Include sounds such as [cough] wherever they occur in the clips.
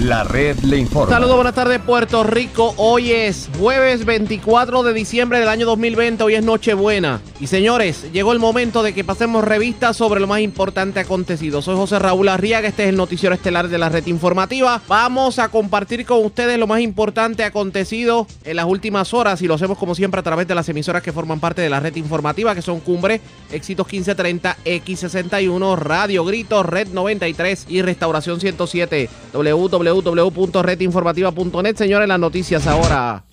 La red le informa. Saludos, buenas tardes Puerto Rico. Hoy es jueves 24 de diciembre del año 2020. Hoy es Nochebuena. Y señores, llegó el momento de que pasemos revistas sobre lo más importante acontecido. Soy José Raúl Arriaga, este es el noticiero estelar de la red informativa. Vamos a compartir con ustedes lo más importante acontecido en las últimas horas y lo hacemos como siempre a través de las emisoras que forman parte de la red informativa, que son Cumbre, Éxitos 1530, X61, Radio Grito, Red 93 y Restauración 107. www www.redinformativa.net. Señores, las noticias ahora.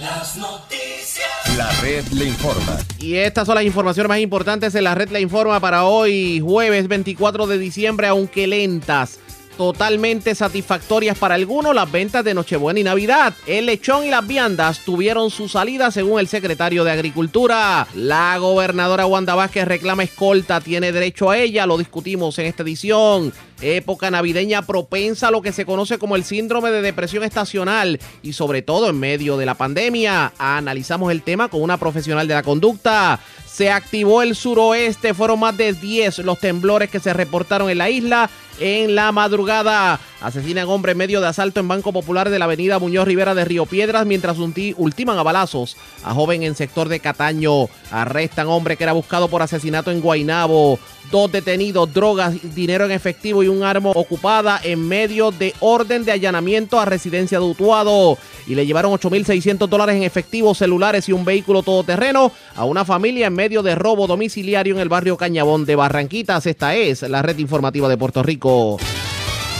Las noticias. La red le informa. Y estas son las informaciones más importantes en la red le informa para hoy, jueves 24 de diciembre, aunque lentas totalmente satisfactorias para algunos las ventas de Nochebuena y Navidad. El lechón y las viandas tuvieron su salida según el secretario de Agricultura. La gobernadora Wanda Vázquez reclama escolta, tiene derecho a ella, lo discutimos en esta edición. Época navideña propensa a lo que se conoce como el síndrome de depresión estacional y sobre todo en medio de la pandemia. Analizamos el tema con una profesional de la conducta. Se activó el suroeste, fueron más de 10 los temblores que se reportaron en la isla en la madrugada. Asesinan hombre en medio de asalto en Banco Popular de la avenida Muñoz Rivera de Río Piedras mientras ultiman a balazos a joven en sector de Cataño. Arrestan hombre que era buscado por asesinato en Guainabo. Dos detenidos, drogas, dinero en efectivo y un arma ocupada en medio de orden de allanamiento a residencia de Utuado. Y le llevaron 8.600 dólares en efectivo, celulares y un vehículo todoterreno a una familia en medio de robo domiciliario en el barrio Cañabón de Barranquitas. Esta es la red informativa de Puerto Rico.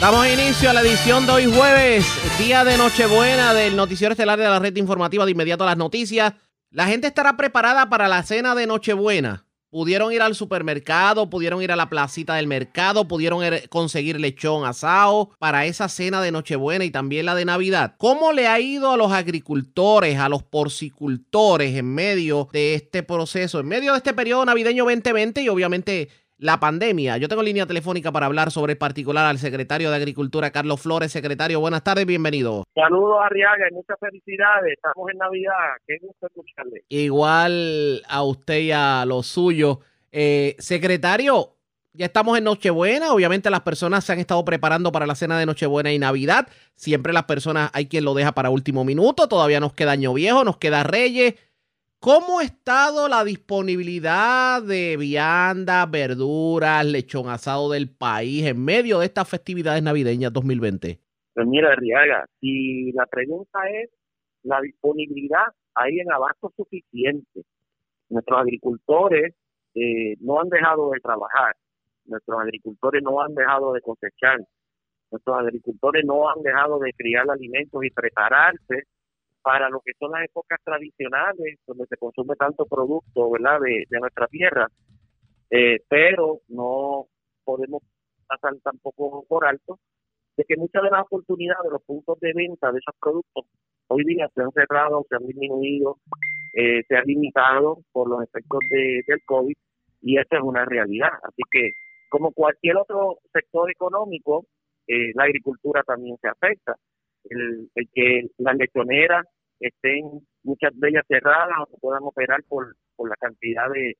Damos inicio a la edición de hoy jueves, día de Nochebuena del noticiero estelar de la red informativa de inmediato a las noticias. La gente estará preparada para la cena de Nochebuena. Pudieron ir al supermercado, pudieron ir a la placita del mercado, pudieron conseguir lechón asado para esa cena de Nochebuena y también la de Navidad. ¿Cómo le ha ido a los agricultores, a los porcicultores en medio de este proceso, en medio de este periodo navideño 2020 y obviamente la pandemia. Yo tengo línea telefónica para hablar sobre el particular al secretario de Agricultura, Carlos Flores. Secretario, buenas tardes, bienvenido. Saludos, Arriaga, y muchas felicidades. Estamos en Navidad. Qué gusto escucharle. Igual a usted y a los suyos. Eh, secretario, ya estamos en Nochebuena. Obviamente las personas se han estado preparando para la cena de Nochebuena y Navidad. Siempre las personas, hay quien lo deja para último minuto. Todavía nos queda Año Viejo, nos queda Reyes. ¿Cómo ha estado la disponibilidad de vianda, verduras, lechón asado del país en medio de estas festividades navideñas 2020? Pues mira, Riaga, si la pregunta es la disponibilidad, hay en abasto suficiente. Nuestros agricultores eh, no han dejado de trabajar, nuestros agricultores no han dejado de cosechar, nuestros agricultores no han dejado de criar alimentos y prepararse para lo que son las épocas tradicionales, donde se consume tanto producto, ¿verdad?, de, nuestra tierra, eh, pero no podemos pasar tampoco por alto de que muchas de las oportunidades de los puntos de venta de esos productos hoy día se han cerrado, se han disminuido, eh, se han limitado por los efectos de, del COVID y esa es una realidad. Así que, como cualquier otro sector económico, eh, la agricultura también se afecta el, que las lechoneras estén muchas de ellas cerradas o puedan operar por, por la cantidad de,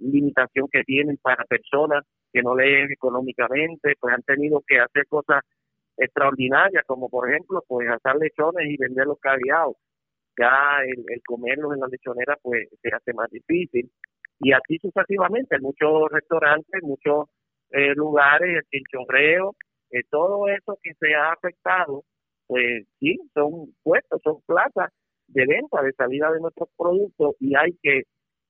limitación que tienen para personas que no leen económicamente, pues han tenido que hacer cosas extraordinarias, como por ejemplo, pues hacer lechones y venderlos caviados. Ya el, el comerlos en la lechonera pues se hace más difícil. Y así sucesivamente, muchos restaurantes, muchos eh, lugares, el chinchorreo, eh, todo eso que se ha afectado pues sí, son puestos, son plazas de venta, de salida de nuestros productos y hay que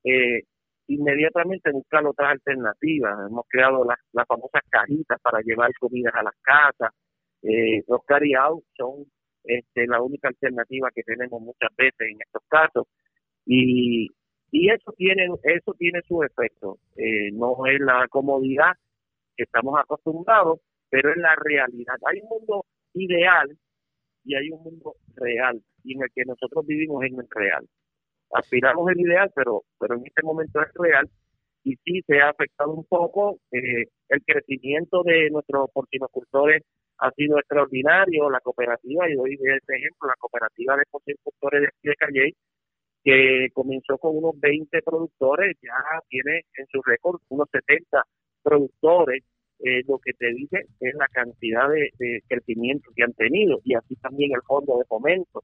eh, inmediatamente buscar otras alternativas. Hemos creado las, las famosas cajitas para llevar comidas a las casas. Eh, los carry out son este, la única alternativa que tenemos muchas veces en estos casos y, y eso tiene eso tiene su efecto. Eh, no es la comodidad que estamos acostumbrados, pero es la realidad. Hay un mundo ideal y hay un mundo real y en el que nosotros vivimos en el real. Aspiramos el ideal, pero pero en este momento es real y sí se ha afectado un poco. Eh, el crecimiento de nuestros porcinocultores ha sido extraordinario. La cooperativa, y doy este ejemplo, la cooperativa de porcinocultores de, de Calle, que comenzó con unos 20 productores, ya tiene en su récord unos 70 productores eh, lo que te dice es la cantidad de, crecimiento que han tenido y así también el fondo de fomento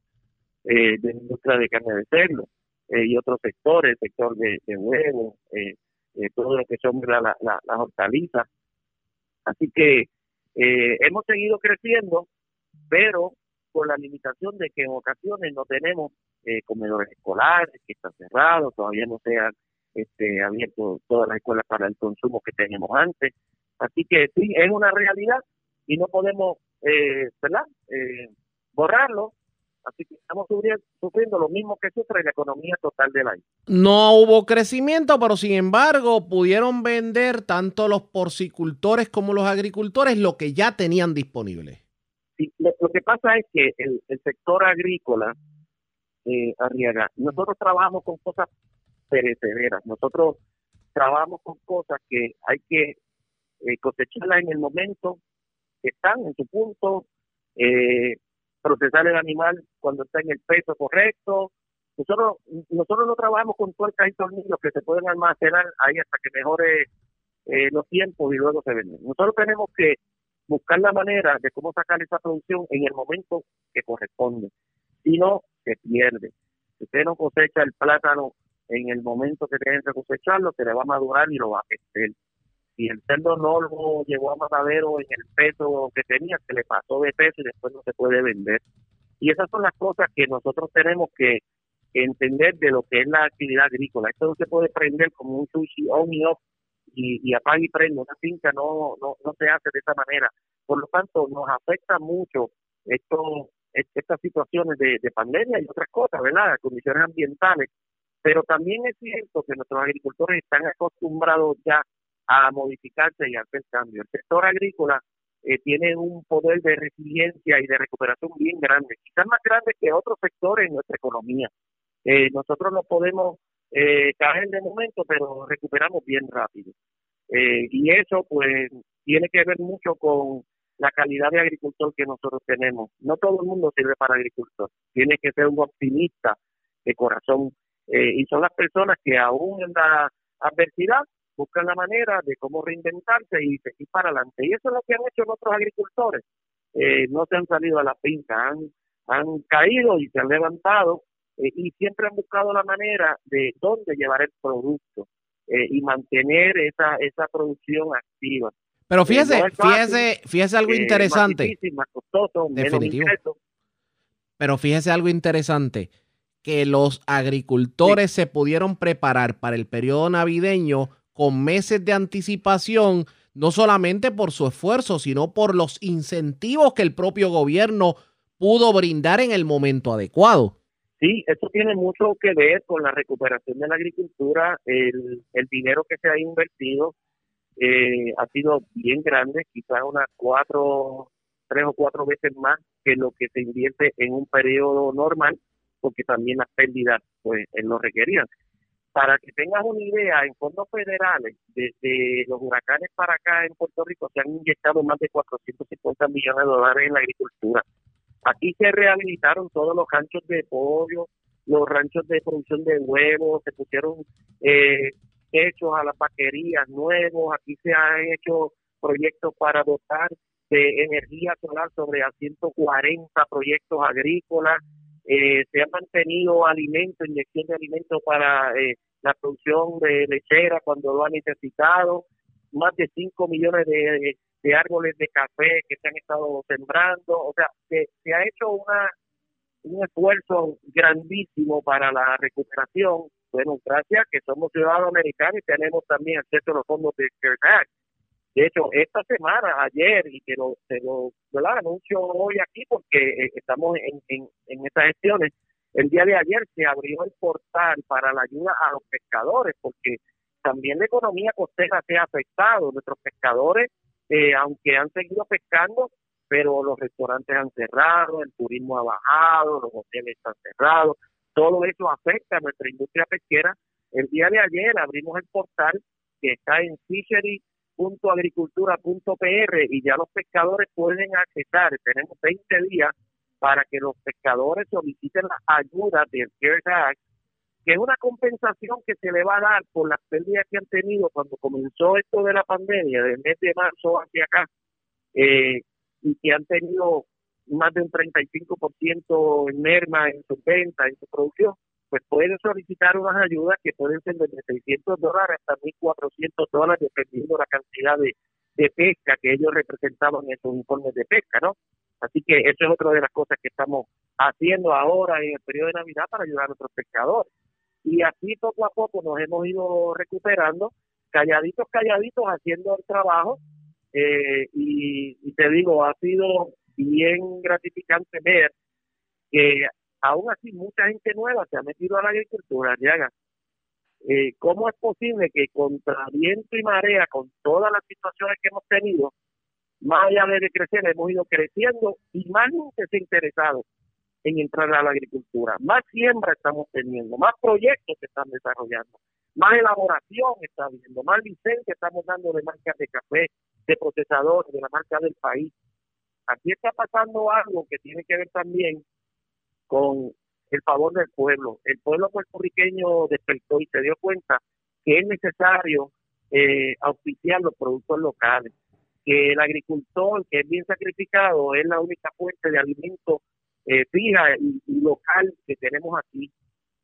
eh, de la industria de carne de cerdo eh, y otros sectores, el sector de, de huevos, eh, todo lo que son las hortalizas. Así que hemos seguido creciendo, pero con la limitación de que en ocasiones no tenemos comedores escolares que están cerrados, todavía no se han este, abierto todas las escuelas para el consumo que teníamos antes. Así que sí, es una realidad y no podemos, eh, ¿verdad? Eh, borrarlo. Así que estamos sufriendo, lo mismo que sufre la economía total del año. No hubo crecimiento, pero sin embargo pudieron vender tanto los porcicultores como los agricultores lo que ya tenían disponible. Sí, lo, que pasa es que el, sector agrícola, eh, Arriaga, nosotros trabajamos con cosas perecederas. Nosotros trabajamos con cosas que hay que eh, cosecharlas en el momento que están en su punto, eh, procesar el animal cuando está en el peso correcto. Nosotros nosotros no trabajamos con tuercas y tornillos que se pueden almacenar ahí hasta que mejore eh, los tiempos y luego se venden. Nosotros tenemos que buscar la manera de cómo sacar esa producción en el momento que corresponde. Si no, se pierde. Si usted no cosecha el plátano en el momento que tiene que cosecharlo, se le va a madurar y lo va a perder si el cerdo no lo llevó a matadero en el peso que tenía, se le pasó de peso y después no se puede vender. Y esas son las cosas que nosotros tenemos que entender de lo que es la actividad agrícola. Esto no se puede prender como un sushi on y off y, y apaga y prende. Una finca no, no, no se hace de esa manera. Por lo tanto, nos afecta mucho esto, estas situaciones de, de pandemia y otras cosas, ¿verdad? Condiciones ambientales. Pero también es cierto que nuestros agricultores están acostumbrados ya a modificarse y hacer cambios. El sector agrícola eh, tiene un poder de resiliencia y de recuperación bien grande, quizás más grande que otros sectores en nuestra economía. Eh, nosotros no podemos eh, caer de momento, pero recuperamos bien rápido. Eh, y eso pues tiene que ver mucho con la calidad de agricultor que nosotros tenemos. No todo el mundo sirve para agricultor, tiene que ser un optimista de corazón. y son las personas que aún en la adversidad buscan la manera de cómo reinventarse y seguir para adelante. Y eso es lo que han hecho nuestros agricultores. Eh, no se han salido a la pinta, han, han caído y se han levantado eh, y siempre han buscado la manera de dónde llevar el producto eh, y mantener esa, esa producción activa. Pero fíjese, fíjese, fíjese algo interesante. Más costoso, Definitivo. Pero fíjese algo interesante que los agricultores se pudieron preparar para el periodo navideño con meses de anticipación, no solamente por su esfuerzo, sino por los incentivos que el propio gobierno pudo brindar en el momento adecuado. Sí, eso tiene mucho que ver con la recuperación de la agricultura. El, dinero que se ha invertido eh, ha sido bien grande, quizás unas cuatro, tres o cuatro veces más que lo que se invierte en un periodo normal, porque también las pérdidas pues lo requerían. Para que tengas una idea, en fondos federales, desde los huracanes para acá en Puerto Rico se han inyectado más de 450 millones de dólares en la agricultura. Aquí se rehabilitaron todos los ranchos de pollo, los ranchos de producción de huevos, se pusieron eh, hechos a las vaquerías nuevos, aquí se han hecho proyectos para dotar de energía solar sobre a 140 proyectos agrícolas, eh, se ha mantenido alimento, inyección de alimentos para eh, la producción de lechera cuando lo han necesitado, más de 5 millones de, árboles de café que se han estado sembrando, o sea, se, ha hecho una un esfuerzo grandísimo para la recuperación. Bueno, gracias que somos ciudadanos americanos y tenemos también acceso a los fondos de CARES. De hecho, esta semana, ayer, y que lo, se lo anuncio hoy aquí porque eh, estamos en, en, estas gestiones, el día de ayer se abrió el portal para la ayuda a los pescadores, porque también la economía costera se ha afectado. Nuestros pescadores, eh, aunque han seguido pescando, pero los restaurantes han cerrado, el turismo ha bajado, los hoteles están cerrados, todo eso afecta a nuestra industria pesquera. El día de ayer abrimos el portal que está en fishery.agricultura.pr y ya los pescadores pueden acceder. Tenemos 20 días para que los pescadores soliciten la ayuda del CARES Act que es una compensación que se le va a dar por las pérdidas que han tenido cuando comenzó esto de la pandemia, del mes de marzo hacia acá, eh, y que han tenido más de un 35% en merma en su venta, en su producción, pues pueden solicitar unas ayudas que pueden ser desde 600 dólares hasta 1.400 dólares, dependiendo de la cantidad de, de pesca que ellos representaban en sus informes de pesca, ¿no? Así que eso es otra de las cosas que estamos haciendo ahora en el periodo de Navidad para ayudar a nuestros pescadores. Y así poco a poco nos hemos ido recuperando, calladitos, calladitos, haciendo el trabajo. Eh, y, y te digo, ha sido bien gratificante ver que aún así mucha gente nueva se ha metido a la agricultura, ya eh, ¿Cómo es posible que contra viento y marea, con todas las situaciones que hemos tenido, más allá de crecer, hemos ido creciendo y más gente se ha interesado en entrar a la agricultura? Más siembra estamos teniendo, más proyectos se están desarrollando, más elaboración está habiendo, más licencia estamos dando de marcas de café, de procesadores, de la marca del país. Aquí está pasando algo que tiene que ver también con el favor del pueblo. El pueblo puertorriqueño despertó y se dio cuenta que es necesario eh, auspiciar los productos locales, que el agricultor, que es bien sacrificado, es la única fuente de alimento eh, fija y, local que tenemos aquí.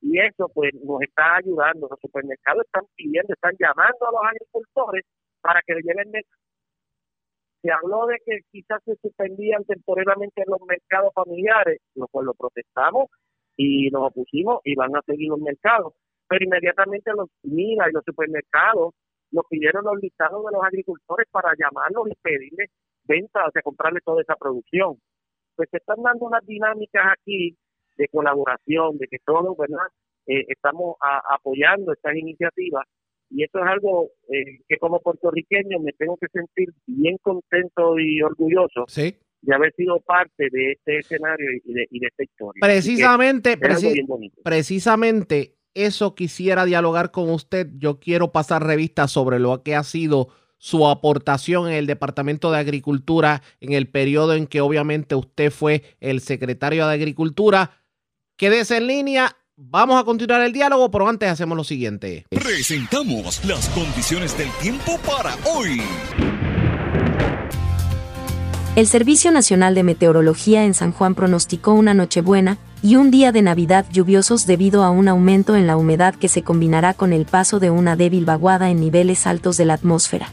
Y eso pues nos está ayudando. Los supermercados están pidiendo, están llamando a los agricultores para que le lleven se habló de que quizás se suspendían temporalmente los mercados familiares, lo cual lo protestamos y nos opusimos y van a seguir los mercados. Pero inmediatamente los MIRA y los supermercados nos pidieron los listados de los agricultores para llamarlos y pedirles venta, o sea, comprarles toda esa producción. Pues se están dando unas dinámicas aquí de colaboración, de que todos, ¿verdad? Eh, estamos apoyando estas iniciativas y eso es algo eh, que como puertorriqueño me tengo que sentir bien contento y orgulloso de haber sido parte de este escenario y de, esta historia. Precisamente, precisamente eso quisiera dialogar con usted. Yo quiero pasar revista sobre lo que ha sido su aportación en el Departamento de Agricultura en el periodo en que obviamente usted fue el secretario de Agricultura. Quédese en línea Vamos a continuar el diálogo, pero antes hacemos lo siguiente. Presentamos las condiciones del tiempo para hoy. El Servicio Nacional de Meteorología en San Juan pronosticó una Nochebuena y un día de Navidad lluviosos debido a un aumento en la humedad que se combinará con el paso de una débil vaguada en niveles altos de la atmósfera.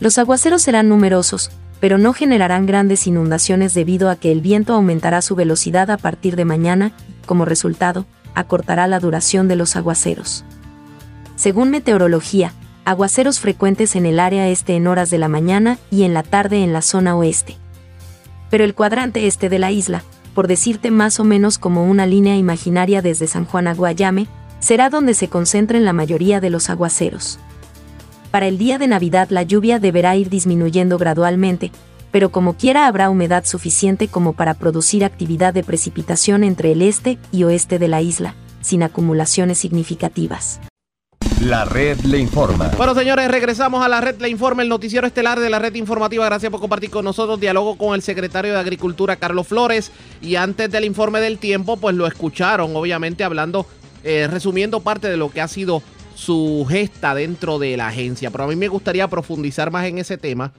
Los aguaceros serán numerosos, pero no generarán grandes inundaciones debido a que el viento aumentará su velocidad a partir de mañana, como resultado, acortará la duración de los aguaceros. Según meteorología, aguaceros frecuentes en el área este en horas de la mañana y en la tarde en la zona oeste. Pero el cuadrante este de la isla, por decirte más o menos como una línea imaginaria desde San Juan a Guayame, será donde se concentren la mayoría de los aguaceros. Para el día de Navidad la lluvia deberá ir disminuyendo gradualmente, pero como quiera habrá humedad suficiente como para producir actividad de precipitación entre el este y oeste de la isla, sin acumulaciones significativas. La red le informa. Bueno, señores, regresamos a la red le informa, el noticiero estelar de la red informativa. Gracias por compartir con nosotros. Diálogo con el secretario de Agricultura, Carlos Flores. Y antes del informe del tiempo, pues lo escucharon, obviamente, hablando, eh, resumiendo parte de lo que ha sido su gesta dentro de la agencia. Pero a mí me gustaría profundizar más en ese tema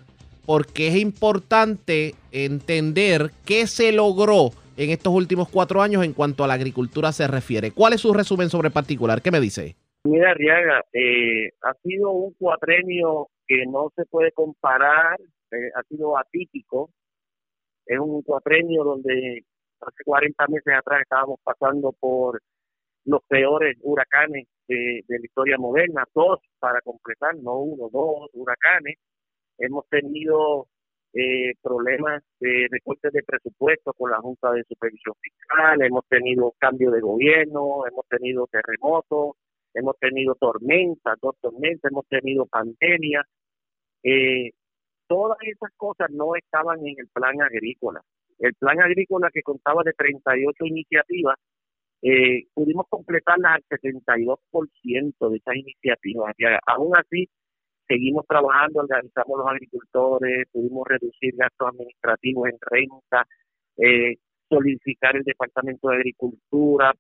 porque es importante entender qué se logró en estos últimos cuatro años en cuanto a la agricultura se refiere. ¿Cuál es su resumen sobre particular? ¿Qué me dice? Mira, Riaga, eh, ha sido un cuatrenio que no se puede comparar, eh, ha sido atípico. Es un cuatrenio donde hace 40 meses atrás estábamos pasando por los peores huracanes de la historia moderna, dos para completar, no uno, dos huracanes hemos tenido eh, problemas de recortes de presupuesto con la Junta de Supervisión Fiscal, hemos tenido cambio de gobierno, hemos tenido terremotos, hemos tenido tormentas, dos tormentas, hemos tenido pandemia. Eh, todas esas cosas no estaban en el plan agrícola. El plan agrícola que contaba de 38 iniciativas, eh, pudimos completarlas al 72% de esas iniciativas. aún así, seguimos trabajando, organizamos los agricultores, pudimos reducir gastos administrativos en renta, eh, solidificar el Departamento de Agricultura,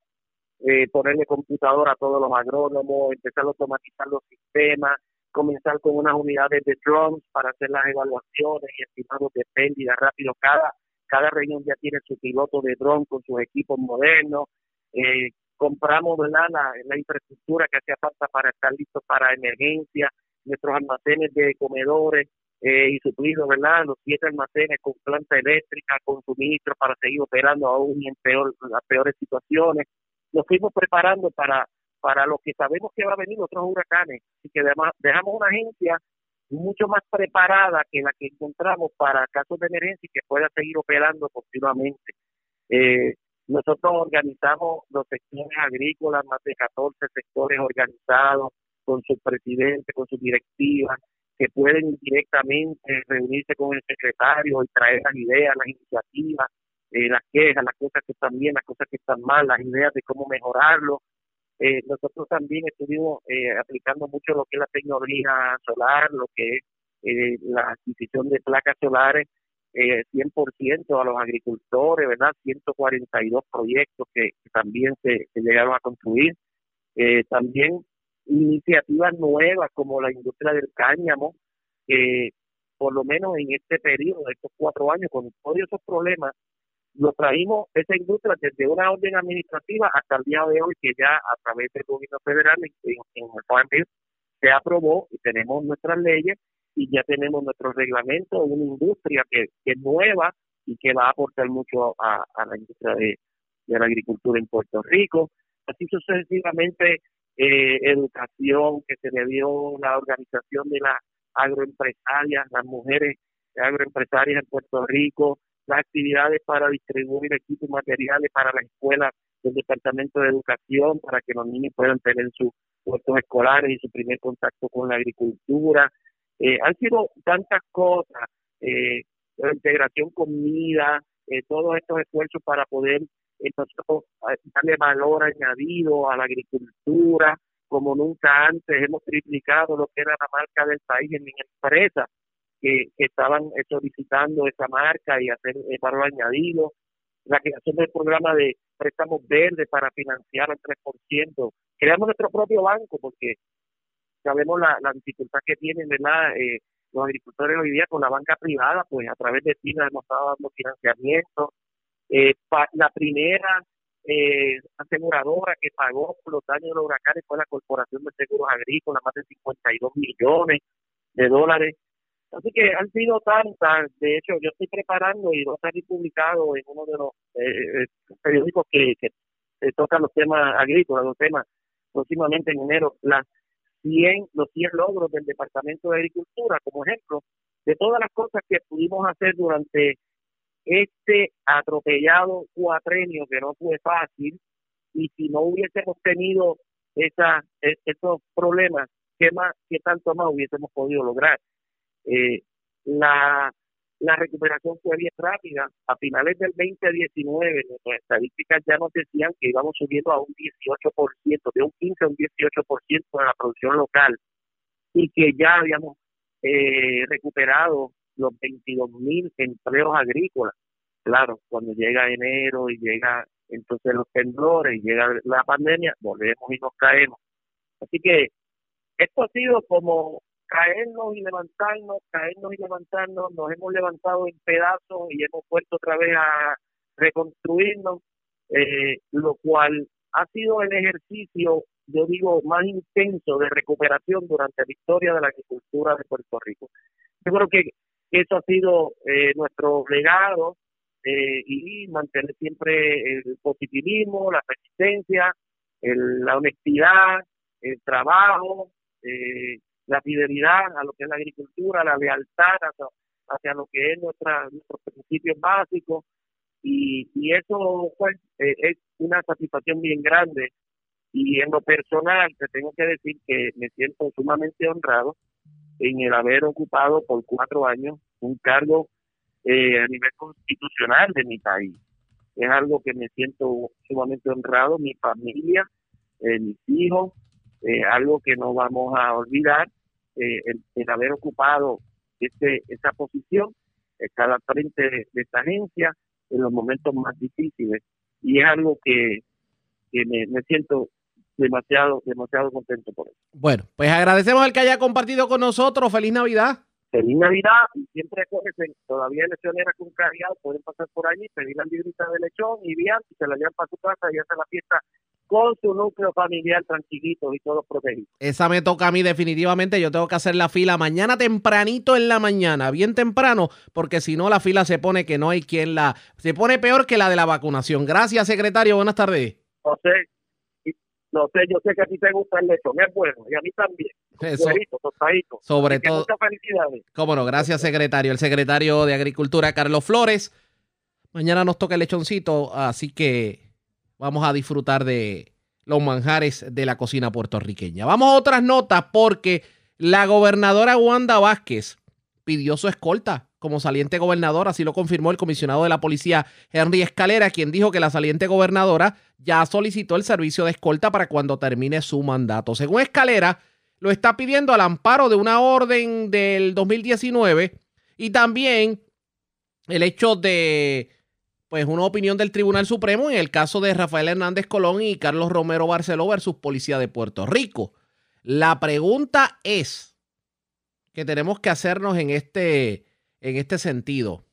eh, ponerle computadora a todos los agrónomos, empezar a automatizar los sistemas, comenzar con unas unidades de drones para hacer las evaluaciones y estimados de pérdida rápido. Cada, cada región ya tiene su piloto de drone con sus equipos modernos. Eh, compramos. La, la infraestructura que hacía falta para estar listos para emergencia, nuestros almacenes de comedores, eh, y suplido, ¿verdad? Los siete almacenes con planta eléctrica, con suministros para seguir operando aún en peor, las peores situaciones. Nos fuimos preparando para, para lo que sabemos que va a venir otros huracanes. y que dejamos una agencia mucho más preparada que la que encontramos para casos de emergencia y que pueda seguir operando continuamente. Eh, nosotros organizamos los sectores agrícolas, más de 14 sectores organizados, con su presidente, con su directiva, que pueden directamente reunirse con el secretario y traer las ideas, las iniciativas, eh, las quejas, las cosas que están bien, las cosas que están mal, las ideas de cómo mejorarlo. Eh, nosotros también estuvimos eh, aplicando mucho lo que es la tecnología solar, lo que es la adquisición de placas solares, 100% a los agricultores, ¿verdad? 142 proyectos que, también se, se, llegaron a construir. también iniciativas nuevas como la industria del cáñamo, que por lo menos en este periodo, de estos cuatro años, con todos esos problemas, lo traímos esa industria desde una orden administrativa hasta el día de hoy, que ya a través del gobierno federal en, el Farm se aprobó y tenemos nuestras leyes y ya tenemos nuestro reglamento, una industria que, es nueva y que va a aportar mucho a, la industria de, de la agricultura en Puerto Rico. Así sucesivamente eh, educación que se le dio la organización de las agroempresarias, las mujeres agroempresarias en Puerto Rico, las actividades para distribuir equipos materiales para las escuelas del Departamento de Educación, para que los niños puedan tener sus puestos escolares y su primer contacto con la agricultura. Eh, han sido tantas cosas, eh, la integración comida, eh, todos estos esfuerzos para poder entonces darle valor añadido a la agricultura, como nunca antes hemos triplicado lo que era la marca del país en mi empresa, que, estaban solicitando esa marca y hacer valor añadido, la creación del programa de préstamos verdes para financiar al 3%, creamos nuestro propio banco porque sabemos la, la dificultad que tienen ¿verdad? Eh, los agricultores hoy día con la banca privada, pues a través de TINA hemos estado dando financiamiento, eh, la primera eh, aseguradora que pagó por los daños de los huracanes fue la Corporación de Seguros Agrícolas, más de 52 millones de dólares. Así que han sido tantas, de hecho yo estoy preparando y va a salir publicado en uno de los eh, eh, periódicos que, que, tocan los temas agrícolas, los temas próximamente en enero, las 100, los 100 logros del Departamento de Agricultura, como ejemplo, de todas las cosas que pudimos hacer durante este atropellado cuatrenio que no fue fácil y si no hubiésemos tenido esa, e, esos problemas, ¿qué, más, qué tanto más hubiésemos podido lograr? Eh, la, la recuperación fue bien rápida. A finales del 2019, nuestras estadísticas ya nos decían que íbamos subiendo a un 18%, de un 15 a un 18% de la producción local y que ya habíamos eh, recuperado los 22 mil empleos agrícolas. Claro, cuando llega enero y llega entonces los temblores y llega la pandemia, volvemos y nos caemos. Así que esto ha sido como caernos y levantarnos, caernos y levantarnos, nos hemos levantado en pedazos y hemos vuelto otra vez a reconstruirnos, eh, lo cual ha sido el ejercicio, yo digo, más intenso de recuperación durante la historia de la agricultura de Puerto Rico. Yo creo que eso ha sido eh, nuestro legado eh, y mantener siempre el positivismo, la persistencia, la honestidad, el trabajo, eh, la fidelidad a lo que es la agricultura, la lealtad hacia, lo que es nuestra, nuestros principios básicos y, y eso pues, es una satisfacción bien grande. Y en lo personal te tengo que decir que me siento sumamente honrado en el haber ocupado por cuatro años un cargo eh, a nivel constitucional de mi país. Es algo que me siento sumamente honrado, mi familia, eh, mis hijos, eh, algo que no vamos a olvidar, el, haber ocupado este, esa posición, estar al frente de, esta agencia en los momentos más difíciles. Y es algo que, que me, me siento demasiado, demasiado contento por eso. Bueno, pues agradecemos al que haya compartido con nosotros. Feliz Navidad. Feliz Navidad y siempre acuérdense, todavía lesionera con cargado, pueden pasar por allí, pedir la librita de lechón y bien, y se la llevan para su casa y hacer la fiesta con su núcleo familiar tranquilito y todos protegidos. Esa me toca a mí definitivamente, yo tengo que hacer la fila mañana tempranito en la mañana, bien temprano, porque si no la fila se pone que no hay quien la... se pone peor que la de la vacunación. Gracias, secretario, buenas tardes. José, no sé, yo sé que a ti te gusta el lechón, es bueno, y a mí también. Eso, tostadito. Sobre todo. Muchas felicidades. Cómo no, gracias, secretario. El secretario de Agricultura, Carlos Flores. Mañana nos toca el lechoncito, así que vamos a disfrutar de los manjares de la cocina puertorriqueña. Vamos a otras notas porque la gobernadora Wanda Vázquez pidió su escolta como saliente gobernadora, así lo confirmó el comisionado de la policía Henry Escalera, quien dijo que la saliente gobernadora ya solicitó el servicio de escolta para cuando termine su mandato. Según Escalera, lo está pidiendo al amparo de una orden del 2019 y también el hecho de pues una opinión del Tribunal Supremo en el caso de Rafael Hernández Colón y Carlos Romero Barceló versus Policía de Puerto Rico. La pregunta es que tenemos que hacernos en este en este sentido.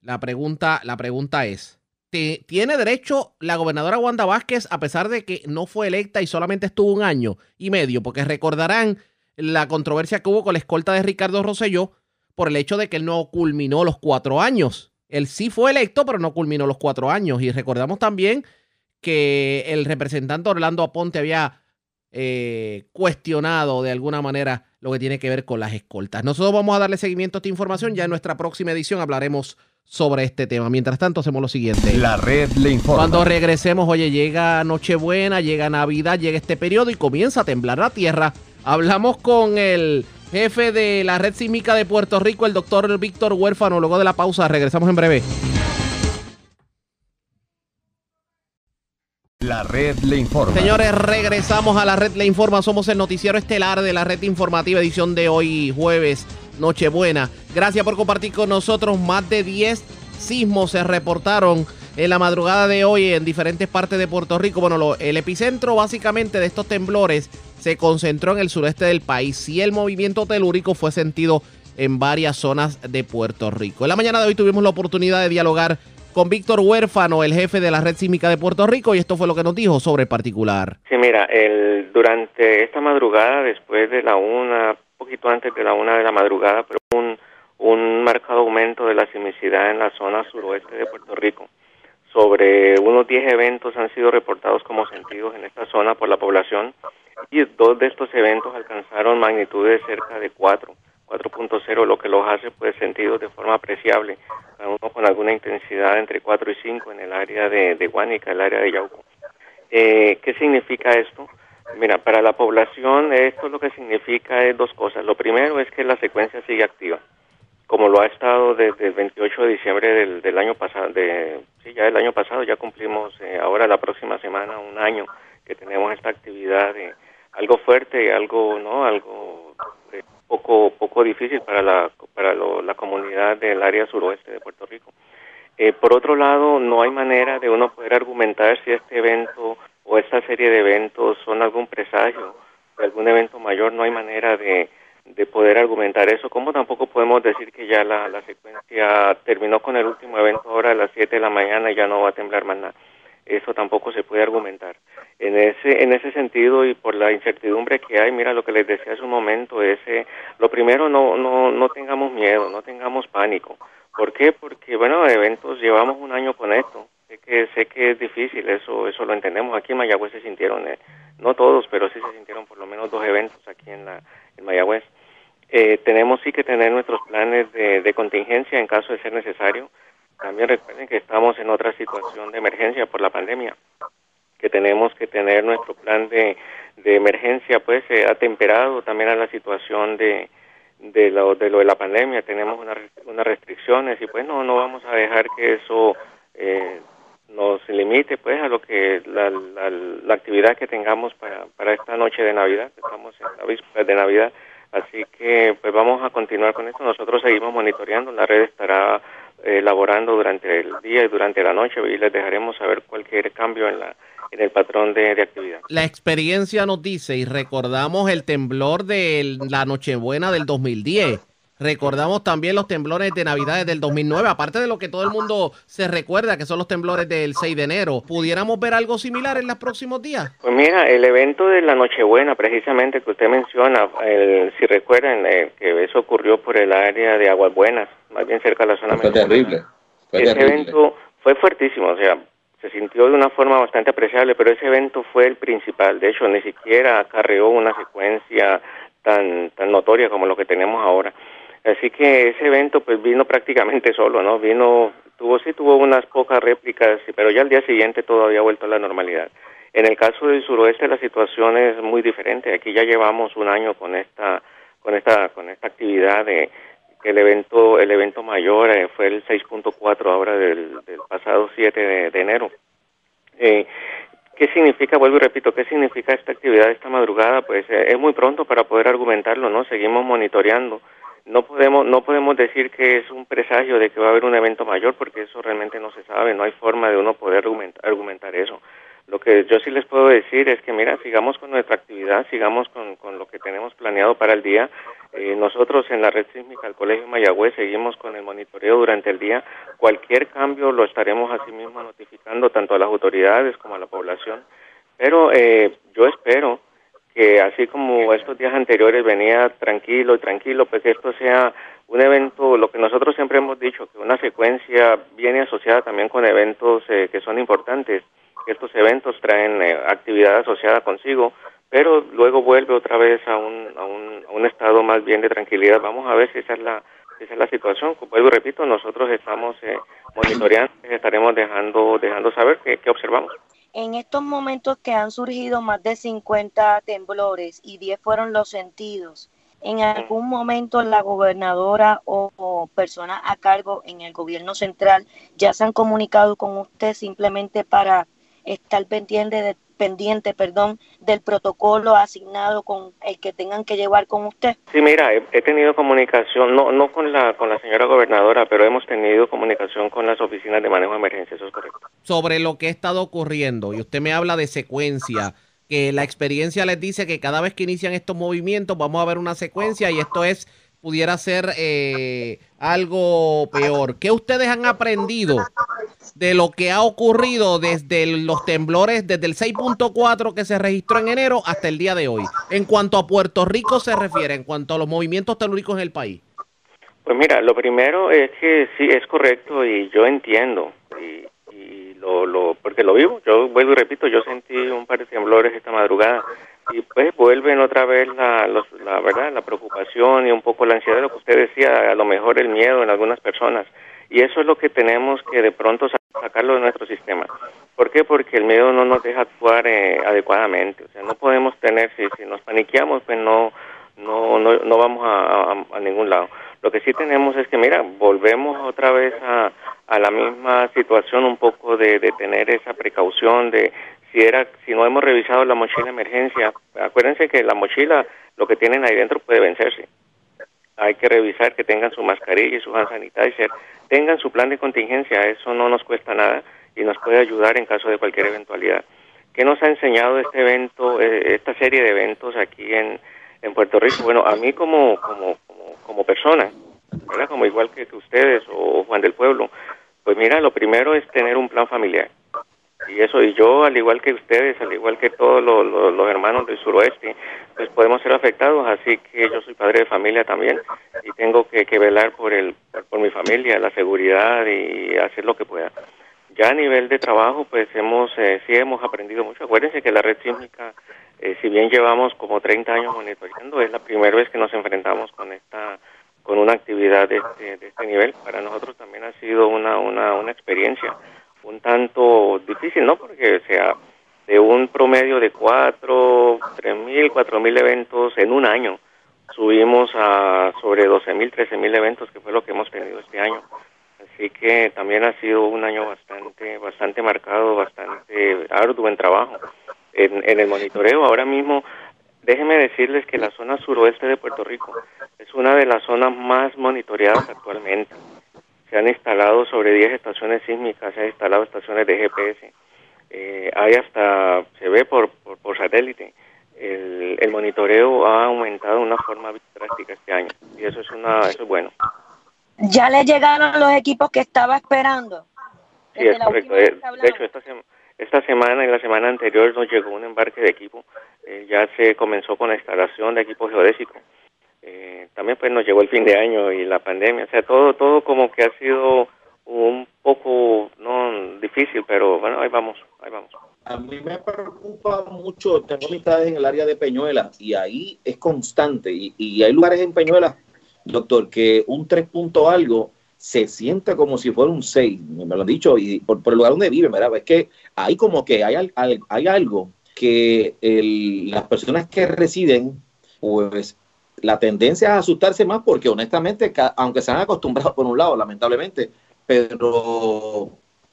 La pregunta, la pregunta es, ¿tiene derecho la gobernadora Wanda Vázquez a pesar de que no fue electa y solamente estuvo un año y medio? Porque recordarán la controversia que hubo con la escolta de Ricardo Rosselló por el hecho de que él no culminó los cuatro años. Él sí fue electo, pero no culminó los cuatro años. Y recordamos también que el representante Orlando Aponte había eh, cuestionado de alguna manera lo que tiene que ver con las escoltas. Nosotros vamos a darle seguimiento a esta información. Ya en nuestra próxima edición hablaremos sobre este tema. Mientras tanto, hacemos lo siguiente. La red le informa. Cuando regresemos, oye, llega Nochebuena, llega Navidad, llega este periodo y comienza a temblar la tierra. Hablamos con el jefe de la red sísmica de Puerto Rico, el doctor Víctor Huérfano. Luego de la pausa, regresamos en breve. La red le informa. Señores, regresamos a la red le informa. Somos el noticiero estelar de la red informativa, edición de hoy, jueves, Nochebuena. Gracias por compartir con nosotros. Más de 10 sismos se reportaron en la madrugada de hoy en diferentes partes de Puerto Rico. Bueno, el epicentro básicamente de estos temblores se concentró en el sureste del país y el movimiento telúrico fue sentido en varias zonas de Puerto Rico. En la mañana de hoy tuvimos la oportunidad de dialogar con Víctor Huérfano, el jefe de la Red Sísmica de Puerto Rico, y esto fue lo que nos dijo sobre el particular. Sí, mira, el, durante esta madrugada, después de la una, poquito antes de la una de la madrugada, pero un, un marcado aumento de la sismicidad en la zona suroeste de Puerto Rico. Sobre unos 10 eventos han sido reportados como sentidos en esta zona por la población y dos de estos eventos alcanzaron magnitudes cerca de 4. 4.0, lo que los hace pues sentidos de forma apreciable, uno con alguna intensidad entre 4 y 5 en el área de, de Guánica, el área de Yauco. Eh, ¿Qué significa esto? Mira, para la población esto lo que significa es dos cosas. Lo primero es que la secuencia sigue activa, como lo ha estado desde el 28 de diciembre del, del año pasado, de, sí, ya el año pasado, ya cumplimos eh, ahora la próxima semana un año que tenemos esta actividad de algo fuerte, algo, ¿no? Algo poco poco difícil para la para la comunidad del área suroeste de Puerto Rico. Eh, por otro lado, no hay manera de uno poder argumentar si este evento o esta serie de eventos son algún presagio de algún evento mayor. No hay manera de, de poder argumentar eso. Como tampoco podemos decir que ya la, la secuencia terminó con el último evento ahora a las 7 de la mañana y ya no va a temblar más nada eso tampoco se puede argumentar. En ese, en ese sentido y por la incertidumbre que hay, mira lo que les decía hace un momento, ese, lo primero no, no, no tengamos miedo, no tengamos pánico. ¿Por qué? Porque, bueno, eventos llevamos un año con esto. Sé que, sé que es difícil, eso, eso lo entendemos. Aquí en Mayagüez se sintieron, eh, no todos, pero sí se sintieron por lo menos dos eventos aquí en, la, en Mayagüez. Eh, tenemos sí que tener nuestros planes de, de contingencia en caso de ser necesario también recuerden que estamos en otra situación de emergencia por la pandemia, que tenemos que tener nuestro plan de, de emergencia pues eh, atemperado también a la situación de, de lo, de lo de la pandemia. Tenemos una, unas restricciones y pues no, no vamos a dejar que eso eh, nos limite pues a lo que la, la, la, actividad que tengamos para, para esta noche de Navidad. Estamos en la víspera de Navidad. Así que pues vamos a continuar con esto. Nosotros seguimos monitoreando. La red estará elaborando durante el día y durante la noche y les dejaremos saber cualquier cambio en la en el patrón de, de, actividad. La experiencia nos dice y recordamos el temblor de la Nochebuena del 2010 Recordamos también los temblores de Navidades del 2009, aparte de lo que todo el mundo se recuerda, que son los temblores del 6 de enero. ¿Pudiéramos ver algo similar en los próximos días? Pues mira, el evento de la Nochebuena, precisamente que usted menciona, si recuerdan eh, que eso ocurrió por el área de Aguas Buenas, más bien cerca de la zona. Fue terrible. ese evento fue fuertísimo, o sea, se sintió de una forma bastante apreciable, pero ese evento fue el principal. De hecho, ni siquiera acarreó una secuencia tan, tan notoria como lo que tenemos ahora. Así que ese evento pues vino prácticamente [laughs] solo, ¿no? Vino, tuvo sí tuvo unas pocas réplicas, pero ya al día siguiente todo había vuelto a la normalidad. En el caso del suroeste la situación es muy diferente. Aquí ya llevamos un año con esta con esta con esta actividad de el evento el evento mayor eh, fue el 6.4 ahora del, pasado 7 de, enero. Eh, ¿Qué significa, vuelvo y repito, qué significa esta actividad esta madrugada? Pues eh, es muy pronto para poder argumentarlo, ¿no? Seguimos monitoreando no podemos no podemos decir que es un presagio de que va a haber un evento mayor porque eso realmente no se sabe, no hay forma de uno poder argumentar, eso. Lo que yo sí les puedo decir es que, mira, sigamos con nuestra actividad, sigamos con, con lo que tenemos planeado para el día. Eh, nosotros en la red sísmica del Colegio Mayagüez seguimos con el monitoreo durante el día. Cualquier cambio lo estaremos asimismo notificando tanto a las autoridades como a la población. Pero eh, yo espero que así como estos días anteriores venía tranquilo y tranquilo, pues que esto sea un evento, lo que nosotros siempre hemos dicho, que una secuencia viene asociada también con eventos eh, que son importantes, estos eventos traen eh, actividad asociada consigo, pero luego vuelve otra vez a un, a un, a un estado más bien de tranquilidad. Vamos a ver si esa es la, esa es la situación. Vuelvo y repito, nosotros estamos eh, monitoreando, estaremos dejando, dejando saber qué, qué observamos en estos momentos que han surgido más de 50 temblores y 10 fueron los sentidos, ¿en algún momento la gobernadora o, persona a cargo en el gobierno central ya se han comunicado con usted simplemente para estar pendiente de, pendiente, perdón, del protocolo asignado con el que tengan que llevar con usted? Sí, mira, he, tenido comunicación, no no con la con la señora gobernadora, pero hemos tenido comunicación con las oficinas de manejo de emergencia, eso es correcto. Sobre lo que ha estado ocurriendo, y usted me habla de secuencia, que la experiencia les dice que cada vez que inician estos movimientos vamos a ver una secuencia y esto es pudiera ser eh, algo peor. ¿Qué ustedes han aprendido de lo que ha ocurrido desde los temblores, desde el 6.4 que se registró en enero hasta el día de hoy, en cuanto a Puerto Rico se refiere, en cuanto a los movimientos telúricos en el país? Pues mira, lo primero es que sí, es correcto y yo entiendo, y, lo, lo, porque lo vivo, yo vuelvo y repito, yo sentí un par de temblores esta madrugada y pues vuelven otra vez la, la verdad, la preocupación y un poco la ansiedad, lo que usted decía, a lo mejor el miedo en algunas personas. Y eso es lo que tenemos que de pronto sacarlo de nuestro sistema. ¿Por qué? Porque el miedo no nos deja actuar eh, adecuadamente. O sea, no podemos tener, si, si nos paniqueamos, pues no, no, no, no vamos a, a, ningún lado. Lo que sí tenemos es que, mira, volvemos otra vez a, a la misma situación un poco de, de tener esa precaución de si era si no hemos revisado la mochila de emergencia. Acuérdense que la mochila, lo que tienen ahí dentro puede vencerse hay que revisar que tengan su mascarilla y su hand sanitizer, tengan su plan de contingencia, eso no nos cuesta nada y nos puede ayudar en caso de cualquier eventualidad. ¿Qué nos ha enseñado este evento, eh, esta serie de eventos aquí en, en Puerto Rico? Bueno, a mí como, como, como, como persona, como igual que ustedes o Juan del Pueblo, pues mira, lo primero es tener un plan familiar y eso y yo al igual que ustedes al igual que todos los, hermanos del suroeste pues podemos ser afectados así que yo soy padre de familia también y tengo que, velar por el por, mi familia la seguridad y hacer lo que pueda. Ya a nivel de trabajo pues hemos eh, sí hemos aprendido mucho. Acuérdense que la red sísmica eh, si bien llevamos como 30 años monitoreando es la primera vez que nos enfrentamos con esta con una actividad de este, de este nivel. Para nosotros también ha sido una una, una experiencia un tanto difícil, ¿no? Porque sea de un promedio de cuatro, tres mil, cuatro mil eventos en un año, subimos a sobre doce mil, trece mil eventos, que fue lo que hemos tenido este año. Así que también ha sido un año bastante, bastante marcado, bastante arduo en trabajo. En, en el monitoreo ahora mismo, déjenme decirles que la zona suroeste de Puerto Rico es una de las zonas más monitoreadas actualmente se han instalado sobre 10 estaciones sísmicas, se han instalado estaciones de GPS. Eh, hay hasta, se ve por, por, satélite, el, el, monitoreo ha aumentado de una forma drástica este año y eso es, una, eso es bueno. ¿Ya le llegaron los equipos que estaba esperando? Sí, es correcto. De, hecho, esta, esta semana y la semana anterior nos llegó un embarque de equipo. Eh, ya se comenzó con la instalación de equipo geodésico. Eh, también pues nos llegó el fin de año y la pandemia. O sea, todo, todo como que ha sido un poco no difícil, pero bueno, ahí vamos, ahí vamos. A mí me preocupa mucho, tengo amistades en el área de Peñuela y ahí es constante y, y hay lugares en Peñuela, doctor, que un 3 punto algo se siente como si fuera un 6, me lo han dicho, y por, el lugar donde vive, ¿verdad? Es que hay como que hay, hay algo que las personas que residen, pues la tendencia es asustarse más porque honestamente, aunque se han acostumbrado por un lado, lamentablemente, pero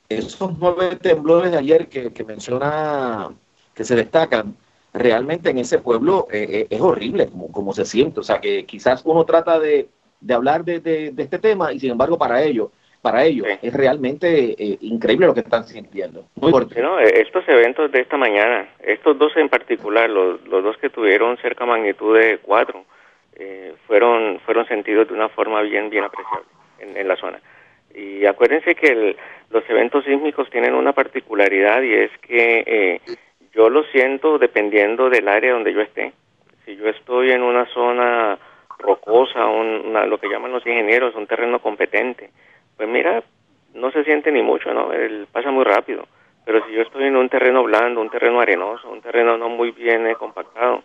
esos nueve temblores de ayer que, menciona, que se destacan, realmente en ese pueblo eh, eh, es horrible como, como se siente. O sea, que quizás uno trata de de hablar de, de, este tema y sin embargo para ellos para ellos es realmente eh, increíble lo que están sintiendo. Muy no, eh, estos eventos de esta mañana, estos dos en particular, los, los dos que tuvieron cerca magnitud de cuatro, eh, fueron fueron sentidos de una forma bien bien apreciable en, en la zona. Y acuérdense que los eventos sísmicos tienen una particularidad y es que yo lo siento dependiendo del área donde yo esté. Si yo estoy en una zona rocosa, una, lo que llaman los ingenieros, un terreno competente, pues mira, no se siente ni mucho, ¿no? El, pasa muy rápido. Pero si yo estoy en un terreno blando, un terreno arenoso, un terreno no muy bien eh, compactado,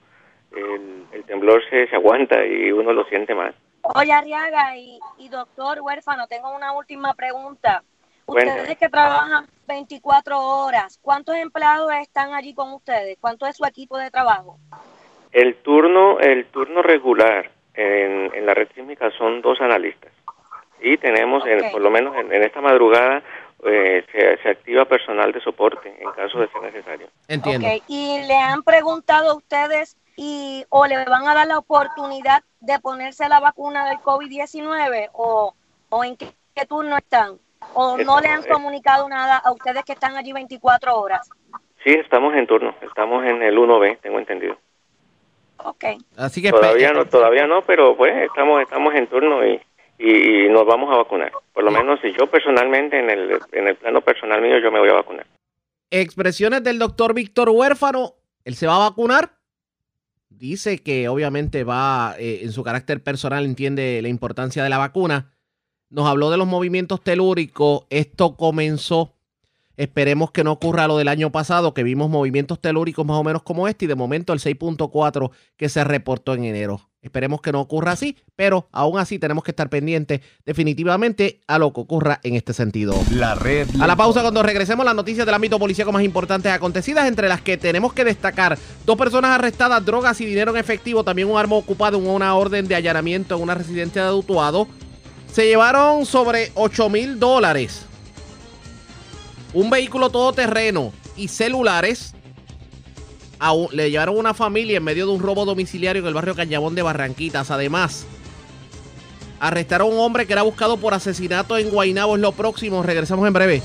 el, temblor se, se, aguanta y uno lo siente más. Oye, Arriaga y, doctor huérfano, tengo una última pregunta. Ustedes que trabajan 24 horas, ¿cuántos empleados están allí con ustedes? ¿Cuánto es su equipo de trabajo? El turno, el turno regular en, la red sísmica son dos analistas. Y tenemos, por lo menos en, esta madrugada, eh, se, activa personal de soporte en caso de ser necesario. Entiendo. ¿Y le han preguntado a ustedes y o le van a dar la oportunidad de ponerse la vacuna del COVID-19 o, o en qué, turno están? ¿O no le han comunicado nada a ustedes que están allí 24 horas? Sí, estamos en turno, estamos en el 1B, tengo entendido. Okay. Así que todavía no, todavía no, pero pues estamos estamos en turno y, y, nos vamos a vacunar. Por lo menos si yo personalmente en el en el plano personal mío yo me voy a vacunar. Expresiones del doctor Víctor Huérfano, él se va a vacunar. Dice que obviamente va eh, en su carácter personal entiende la importancia de la vacuna. Nos habló de los movimientos telúricos. Esto comenzó Esperemos que no ocurra lo del año pasado, que vimos movimientos telúricos más o menos como este y de momento el 6.4 que se reportó en enero. Esperemos que no ocurra así, pero aún así tenemos que estar pendientes definitivamente a lo que ocurra en este sentido. La red. A la pausa cuando regresemos las noticias del ámbito policíaco más importantes acontecidas, entre las que tenemos que destacar dos personas arrestadas, drogas y dinero en efectivo, también un arma ocupada en una orden de allanamiento en una residencia de Utuado. Se llevaron sobre 8 mil dólares un vehículo todoterreno y celulares. Le llevaron una familia en medio de un robo domiciliario en el barrio Cañabón de Barranquitas. Además, arrestaron a un hombre que era buscado por asesinato en Guaynabo. Es lo próximo. Regresamos en breve.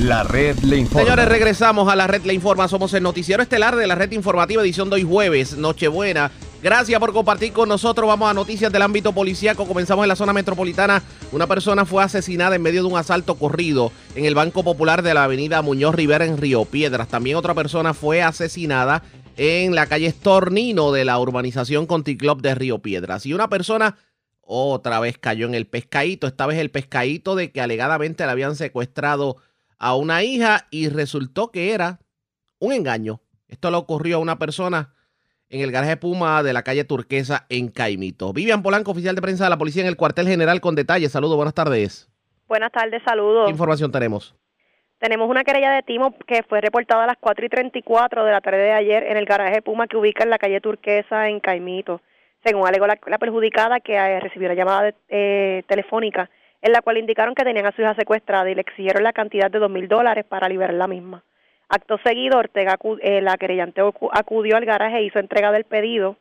La red le informa. Señores, regresamos a la red le informa. Somos el noticiero estelar de la red informativa edición de hoy jueves, Nochebuena. Gracias por compartir con nosotros. Vamos a noticias del ámbito policíaco. Comenzamos en la zona metropolitana. Una persona fue asesinada en medio de un asalto corrido en el Banco Popular de la avenida Muñoz Rivera en Río Piedras. También otra persona fue asesinada en la calle Estornino de la urbanización Conti Club de Río Piedras. Y una persona otra vez cayó en el pescadito. Esta vez el pescadito de que alegadamente le habían secuestrado a una hija y resultó que era un engaño. Esto le ocurrió a una persona en el garaje Puma de la calle Turquesa en Caimito. Vivian Polanco, oficial de prensa de la policía en el cuartel general con detalles. Saludos, buenas tardes. Buenas tardes, saludos. ¿Qué información tenemos? Tenemos una querella de timo que fue reportada a las 4 y 34 de la tarde de ayer en el garaje Puma que ubica en la calle Turquesa en Caimito. Según alegó la, perjudicada que eh, recibió una llamada eh, telefónica en la cual indicaron que tenían a su hija secuestrada y le exigieron la cantidad de dos mil dólares para liberar la misma. Acto seguido, Ortega, eh, la querellante acudió al garaje e hizo entrega del pedido,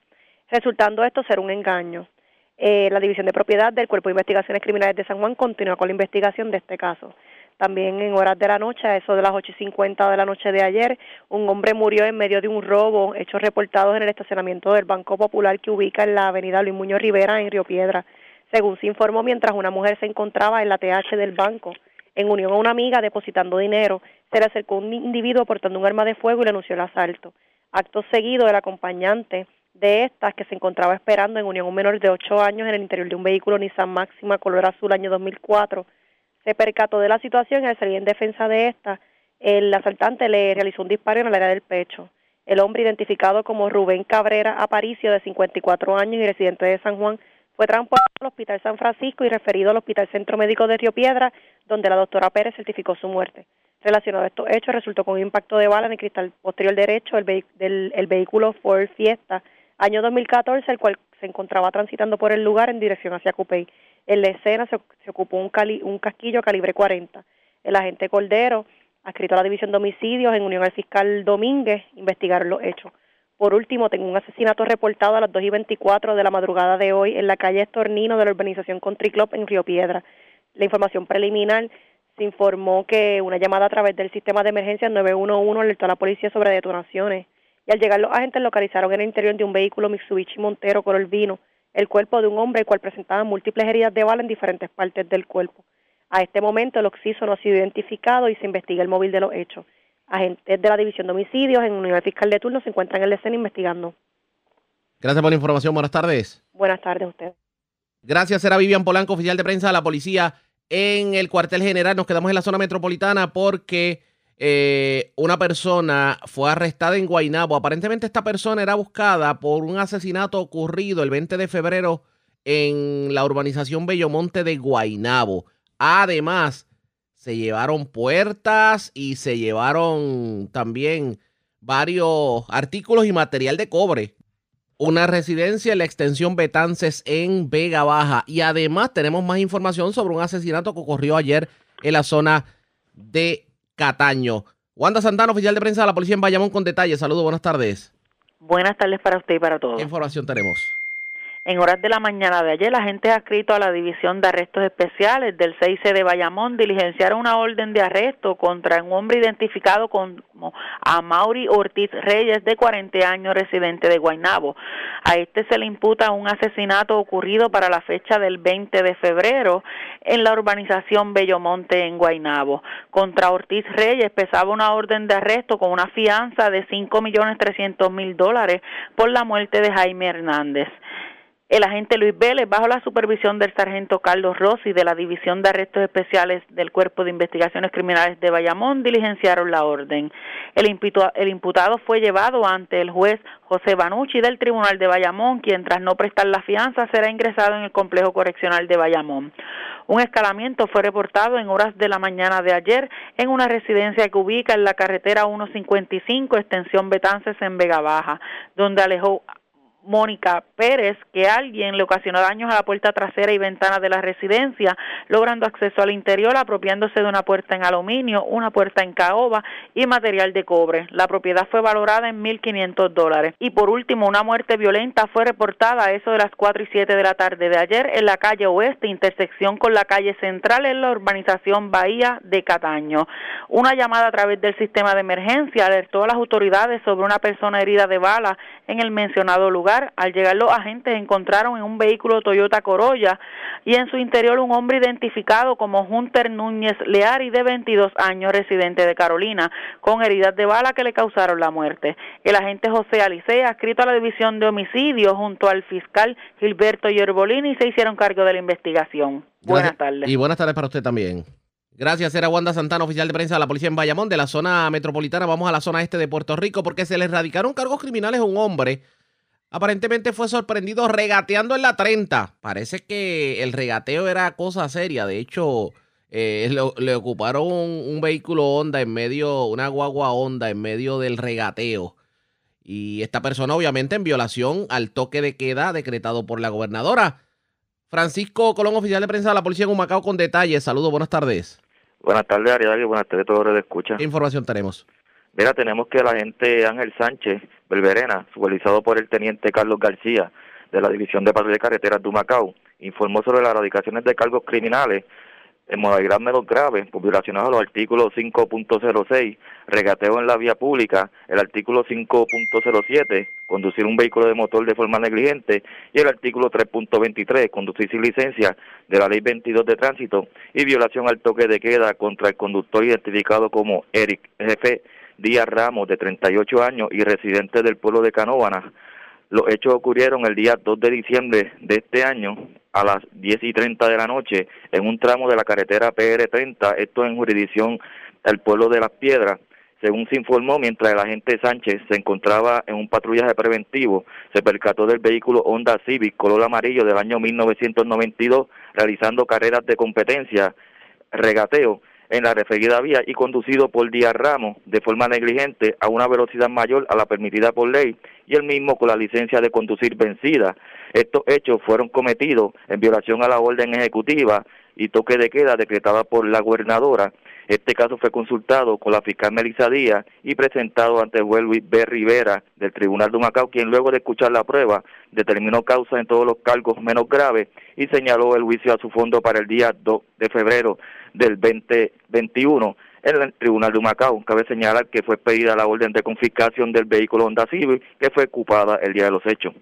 resultando esto ser un engaño. Eh, la División de Propiedad del Cuerpo de Investigaciones Criminales de San Juan continúa con la investigación de este caso. También en horas de la noche, a eso de las 8 y 50 de la noche de ayer, un hombre murió en medio de un robo, hechos reportados en el estacionamiento del Banco Popular que ubica en la avenida Luis Muñoz Rivera en Río Piedra. Según se informó, mientras una mujer se encontraba en la TH del banco, en unión a una amiga depositando dinero, se le acercó un individuo portando un arma de fuego y le anunció el asalto. Acto seguido, el acompañante de estas, que se encontraba esperando en unión a un menor de 8 años en el interior de un vehículo Nissan Máxima color azul año 2004, se percató de la situación y al salir en defensa de esta, el asaltante le realizó un disparo en el área del pecho. El hombre identificado como Rubén Cabrera Aparicio, de 54 años y residente de San Juan, fue transportado al Hospital San Francisco y referido al Hospital Centro Médico de Río Piedra, donde la doctora Pérez certificó su muerte. Relacionado a estos hechos, resultó con un impacto de bala en el cristal posterior derecho del, el vehículo Ford Fiesta, año 2014, el cual se encontraba transitando por el lugar en dirección hacia Cupey. En la escena se, ocupó un, un casquillo calibre 40. El agente Cordero, adscrito a la División de Homicidios en unión al fiscal Domínguez, investigaron los hechos. Por último, tengo un asesinato reportado a las 2 y 24 de la madrugada de hoy en la calle Estornino de la urbanización Country Club en Río Piedra. La información preliminar se informó que una llamada a través del sistema de emergencia 911 alertó a la policía sobre detonaciones y al llegar los agentes localizaron en el interior de un vehículo Mitsubishi Montero color vino el cuerpo de un hombre el cual presentaba múltiples heridas de bala en diferentes partes del cuerpo. A este momento el occiso no ha sido identificado y se investiga el móvil de los hechos. Agentes de la División de Homicidios en Unidad Fiscal de Turno se encuentran en la escena investigando. Gracias por la información. Buenas tardes. Buenas tardes a usted. Gracias. Era Vivian Polanco, oficial de prensa de la policía en el cuartel general. Nos quedamos en la zona metropolitana porque eh, una persona fue arrestada en Guaynabo. Aparentemente esta persona era buscada por un asesinato ocurrido el 20 de febrero en la urbanización Bellomonte de Guaynabo. Además, se llevaron puertas y se llevaron también varios artículos y material de cobre. Una residencia en la extensión Betances en Vega Baja. Y además tenemos más información sobre un asesinato que ocurrió ayer en la zona de Cataño. Wanda Santana, oficial de prensa de la policía en Bayamón, con detalles. Saludos, buenas tardes. Buenas tardes para usted y para todos. ¿Qué información tenemos? En horas de la mañana de ayer, la gente adscrito a la División de Arrestos Especiales del 6C de Bayamón diligenciaron una orden de arresto contra un hombre identificado como Amaury Ortiz Reyes, de 40 años, residente de Guaynabo. A este se le imputa un asesinato ocurrido para la fecha del 20 de febrero en la urbanización Bellomonte en Guaynabo. Contra Ortiz Reyes pesaba una orden de arresto con una fianza de 5.300.000 dólares por la muerte de Jaime Hernández. El agente Luis Vélez, bajo la supervisión del sargento Carlos Rossi de la División de Arrestos Especiales del Cuerpo de Investigaciones Criminales de Bayamón, diligenciaron la orden. El, imputado fue llevado ante el juez José Banucci del Tribunal de Bayamón, quien tras no prestar la fianza será ingresado en el complejo correccional de Bayamón. Un escalamiento fue reportado en horas de la mañana de ayer en una residencia que ubica en la carretera 155, extensión Betances en Vega Baja, donde alejó Mónica Pérez que alguien le ocasionó daños a la puerta trasera y ventana de la residencia, logrando acceso al interior apropiándose de una puerta en aluminio, una puerta en caoba y material de cobre. La propiedad fue valorada en 1.500 dólares. Y por último, una muerte violenta fue reportada a eso de las 4 y 7 de la tarde de ayer en la calle Oeste, intersección con la calle Central en la urbanización Bahía de Cataño. Una llamada a través del sistema de emergencia alertó a las autoridades sobre una persona herida de bala en el mencionado lugar al llegar los agentes encontraron en un vehículo Toyota Corolla y en su interior un hombre identificado como Hunter Núñez Leari de 22 años, residente de Carolina, con heridas de bala que le causaron la muerte. El agente José Alicea, adscrito a la División de Homicidios junto al fiscal Gilberto Yerbolini, se hicieron cargo de la investigación. Buenas tardes. Y buenas tardes para usted también. Gracias, era Wanda Santana, oficial de prensa de la policía en Bayamón, de la zona metropolitana. Vamos a la zona este de Puerto Rico porque se le erradicaron cargos criminales a un hombre aparentemente fue sorprendido regateando en la 30. Parece que el regateo era cosa seria. De hecho, eh, le, ocuparon un, vehículo Honda en medio, una guagua Honda en medio del regateo. Y esta persona, obviamente, en violación al toque de queda decretado por la gobernadora. Francisco Colón, oficial de prensa de la policía en Humacao, con detalles. Saludos, buenas tardes. Buenas tardes, Ariel, buenas tardes a todos los que escuchan. ¿Qué información tenemos? Mira, tenemos que la gente Ángel Sánchez Belverena, supervisado por el teniente Carlos García, de la División de Patrulla de Carreteras de Macao informó sobre las erradicaciones de cargos criminales en modalidad menos grave por violaciones a los artículos 5.06, regateo en la vía pública, el artículo 5.07, conducir un vehículo de motor de forma negligente, y el artículo 3.23, conducir sin licencia de la ley 22 de tránsito, y violación al toque de queda contra el conductor identificado como Eric Jefe Díaz Ramos, de 38 años y residente del pueblo de Canóvana. Los hechos ocurrieron el día 2 de diciembre de este año a las 10 y 30 de la noche en un tramo de la carretera PR30, esto en jurisdicción del pueblo de Las Piedras. Según se informó, mientras el agente Sánchez se encontraba en un patrullaje preventivo, se percató del vehículo Honda Civic color amarillo del año 1992 realizando carreras de competencia, regateo en la referida vía y conducido por Díaz Ramos de forma negligente a una velocidad mayor a la permitida por ley y el mismo con la licencia de conducir vencida. Estos hechos fueron cometidos en violación a la orden ejecutiva y toque de queda decretada por la gobernadora. Este caso fue consultado con la fiscal Melissa Díaz y presentado ante el juez Luis B. Rivera del Tribunal de Macao, quien luego de escuchar la prueba determinó causa en todos los cargos menos graves y señaló el juicio a su fondo para el día 2 de febrero del 2021 en el Tribunal de Macao. Cabe señalar que fue pedida la orden de confiscación del vehículo Honda Civic que fue ocupada el día de los hechos.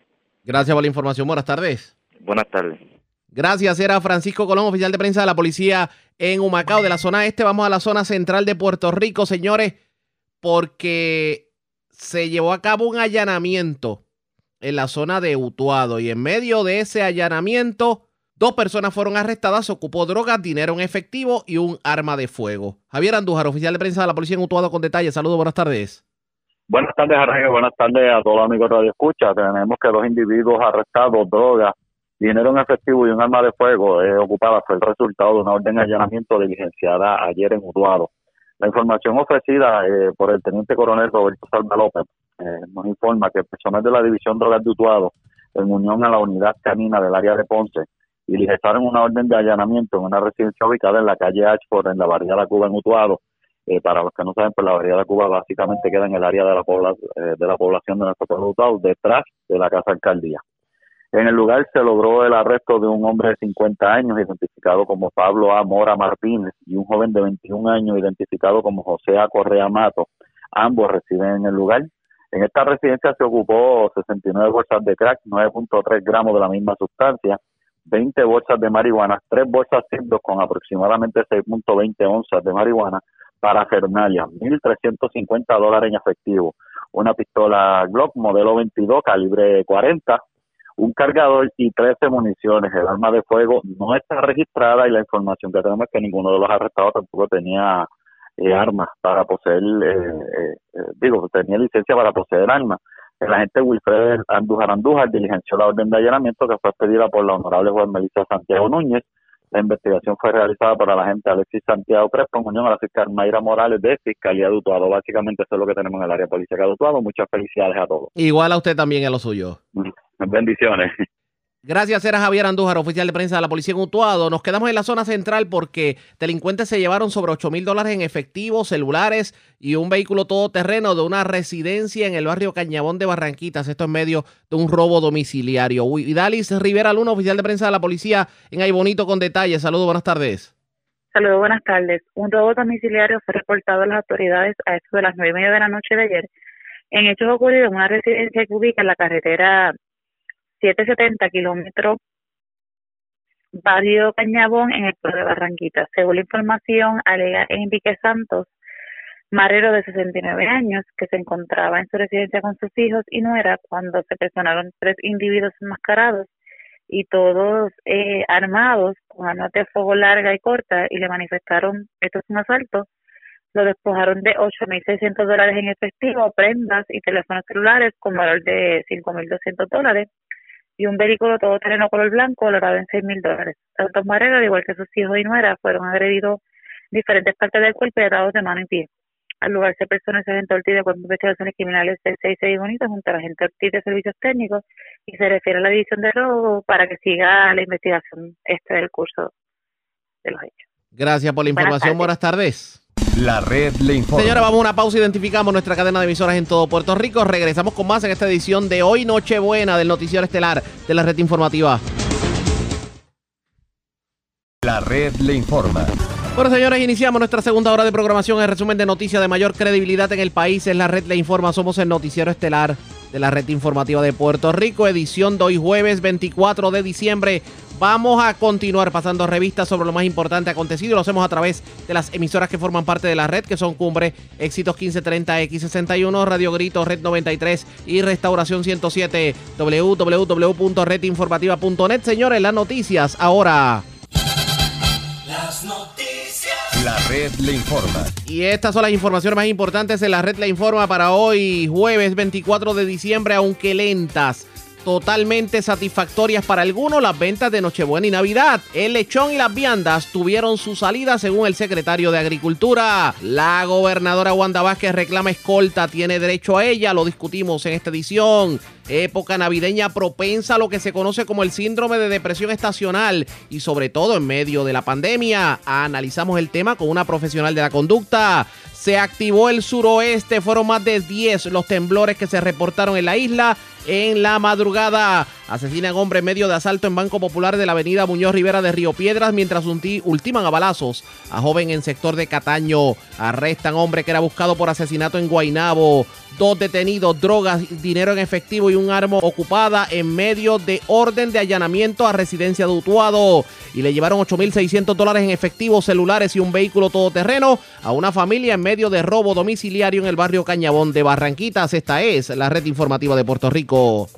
Gracias por la información. Buenas tardes. Buenas tardes. Gracias, era Francisco Colón, oficial de prensa de la policía en Humacao, de la zona este. Vamos a la zona central de Puerto Rico, señores, porque se llevó a cabo un allanamiento en la zona de Utuado y en medio de ese allanamiento, dos personas fueron arrestadas, se ocupó drogas, dinero en efectivo y un arma de fuego. Javier Andújar, oficial de prensa de la policía en Utuado, con detalles. Saludos, buenas tardes. Buenas tardes, Arrayo. Buenas tardes a todos los amigos de Radio Escucha. Tenemos que dos individuos arrestados, drogas, dinero en efectivo y un arma de fuego eh, ocupada fue el resultado de una orden de allanamiento diligenciada ayer en Utuado. La información ofrecida eh, por el teniente coronel Roberto Salva López eh, nos informa que personal de la División Drogas de Utuado, en unión a la unidad canina del área de Ponce, diligenciaron una orden de allanamiento en una residencia ubicada en la calle Ashford, en la barriada Cuba, en Utuado, eh, para los que no saben, pues la de Cuba básicamente queda en el área de la, eh, de la población de nuestro pueblo detrás de la Casa Alcaldía. En el lugar se logró el arresto de un hombre de 50 años, identificado como Pablo A. Mora Martínez, y un joven de 21 años, identificado como José A. Correa Mato. Ambos residen en el lugar. En esta residencia se ocupó 69 bolsas de crack, 9.3 gramos de la misma sustancia, 20 bolsas de marihuana, 3 bolsas Cindos con aproximadamente 6.20 onzas de marihuana, para Fernalia, 1.350 dólares en efectivo, una pistola Glock modelo 22 calibre 40, un cargador y 13 municiones. El arma de fuego no está registrada y la información que tenemos es que ninguno de los arrestados tampoco tenía eh, armas para poseer, eh, eh, digo, tenía licencia para poseer armas. El agente Wilfred Andújar Andújar diligenció la orden de allanamiento que fue pedida por la honorable juez Melissa Santiago Núñez la investigación fue realizada por la agente Alexis Santiago Crespo en unión a la fiscal Mayra Morales de Fiscalía de Utuado. Básicamente eso es lo que tenemos en el área policial de Utuado. Muchas felicidades a todos. Igual a usted también a lo suyo. Bendiciones. Gracias, era Javier Andújar, oficial de prensa de la Policía en Utuado. Nos quedamos en la zona central porque delincuentes se llevaron sobre 8 mil dólares en efectivo, celulares y un vehículo todoterreno de una residencia en el barrio Cañabón de Barranquitas. Esto en medio de un robo domiciliario. Dalis Rivera Luna, oficial de prensa de la Policía en Ay Bonito con detalles. Saludos, buenas tardes. Saludos, buenas tardes. Un robo domiciliario fue reportado a las autoridades a eso de las nueve y media de la noche de ayer en hechos ocurridos en una residencia que ubica en la carretera 770 kilómetros Barrio Cañabón en el pueblo de Barranquita. Según la información, alega Enrique Santos, marero de 69 años, que se encontraba en su residencia con sus hijos y no era cuando se personaron tres individuos enmascarados y todos eh, armados con armas de fuego larga y corta y le manifestaron esto es un asalto. Lo despojaron de 8.600 dólares en efectivo, prendas y teléfonos celulares con valor de 5.200 dólares y un vehículo todoterreno color blanco valorado en seis mil dólares. Tanto Marero, al igual que sus hijos y nuera, fueron agredidos diferentes partes del cuerpo y atados de mano y pie. Al lugar se personó el sargento Ortiz de Cuerpo de Investigaciones Criminales del 66 Bonito junto a la gente Ortiz de Servicios Técnicos y se refiere a la división de robo para que siga la investigación este del curso de los hechos. Gracias por la información. Buenas tardes. La red le informa. Señora, vamos a una pausa. Identificamos nuestra cadena de emisoras en todo Puerto Rico. Regresamos con más en esta edición de hoy, Nochebuena, del Noticiero Estelar de la red informativa. La red le informa. Bueno, señores, iniciamos nuestra segunda hora de programación. El resumen de noticias de mayor credibilidad en el país es la red le informa. Somos el Noticiero Estelar de la red informativa de Puerto Rico, edición de hoy jueves 24 de diciembre. Vamos a continuar pasando revistas sobre lo más importante acontecido. Lo hacemos a través de las emisoras que forman parte de la red, que son Cumbre, Éxitos 1530, X61, Radio Grito, Red 93 y Restauración 107, www.redinformativa.net. Señores, las noticias ahora. Las noticias. La red le informa. Y estas son las informaciones más importantes en la red le informa para hoy, jueves 24 de diciembre, aunque lentas totalmente satisfactorias para algunos las ventas de Nochebuena y Navidad. El lechón y las viandas tuvieron su salida según el secretario de Agricultura. La gobernadora Wanda Vázquez reclama escolta, tiene derecho a ella, lo discutimos en esta edición. Época navideña propensa a lo que se conoce como el síndrome de depresión estacional y sobre todo en medio de la pandemia. Analizamos el tema con una profesional de la conducta. Se activó el suroeste, fueron más de 10 los temblores que se reportaron en la isla en la madrugada. Asesinan hombre en medio de asalto en Banco Popular de la avenida Muñoz Rivera de Río Piedras mientras ultiman a balazos a joven en sector de Cataño. Arrestan hombre que era buscado por asesinato en Guainabo. Dos detenidos, drogas, dinero en efectivo y un arma ocupada en medio de orden de allanamiento a residencia de Utuado. Y le llevaron 8.600 dólares en efectivo, celulares y un vehículo todoterreno a una familia en medio de robo domiciliario en el barrio Cañabón de Barranquitas. Esta es la red informativa de Puerto Rico.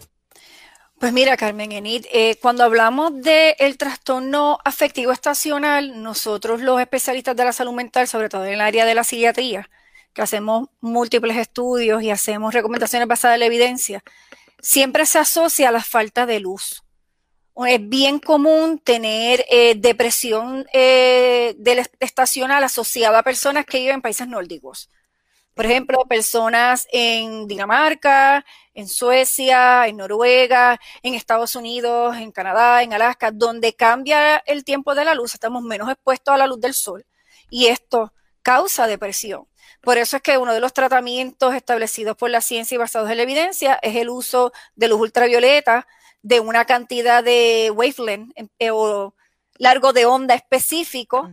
Pues mira, Carmen Enid, eh, cuando hablamos del trastorno afectivo estacional, nosotros los especialistas de la salud mental, sobre todo en el área de la psiquiatría, que hacemos múltiples estudios y hacemos recomendaciones basadas en la evidencia, siempre se asocia a la falta de luz. Es bien común tener eh, depresión eh, estacional asociada a personas que viven en países nórdicos. Por ejemplo, personas en Dinamarca, en Suecia, en Noruega, en Estados Unidos, en Canadá, en Alaska, donde cambia el tiempo de la luz, estamos menos expuestos a la luz del sol y esto causa depresión. Por eso es que uno de los tratamientos establecidos por la ciencia y basados en la evidencia es el uso de luz ultravioleta de una cantidad de wavelength eh, o largo de onda específico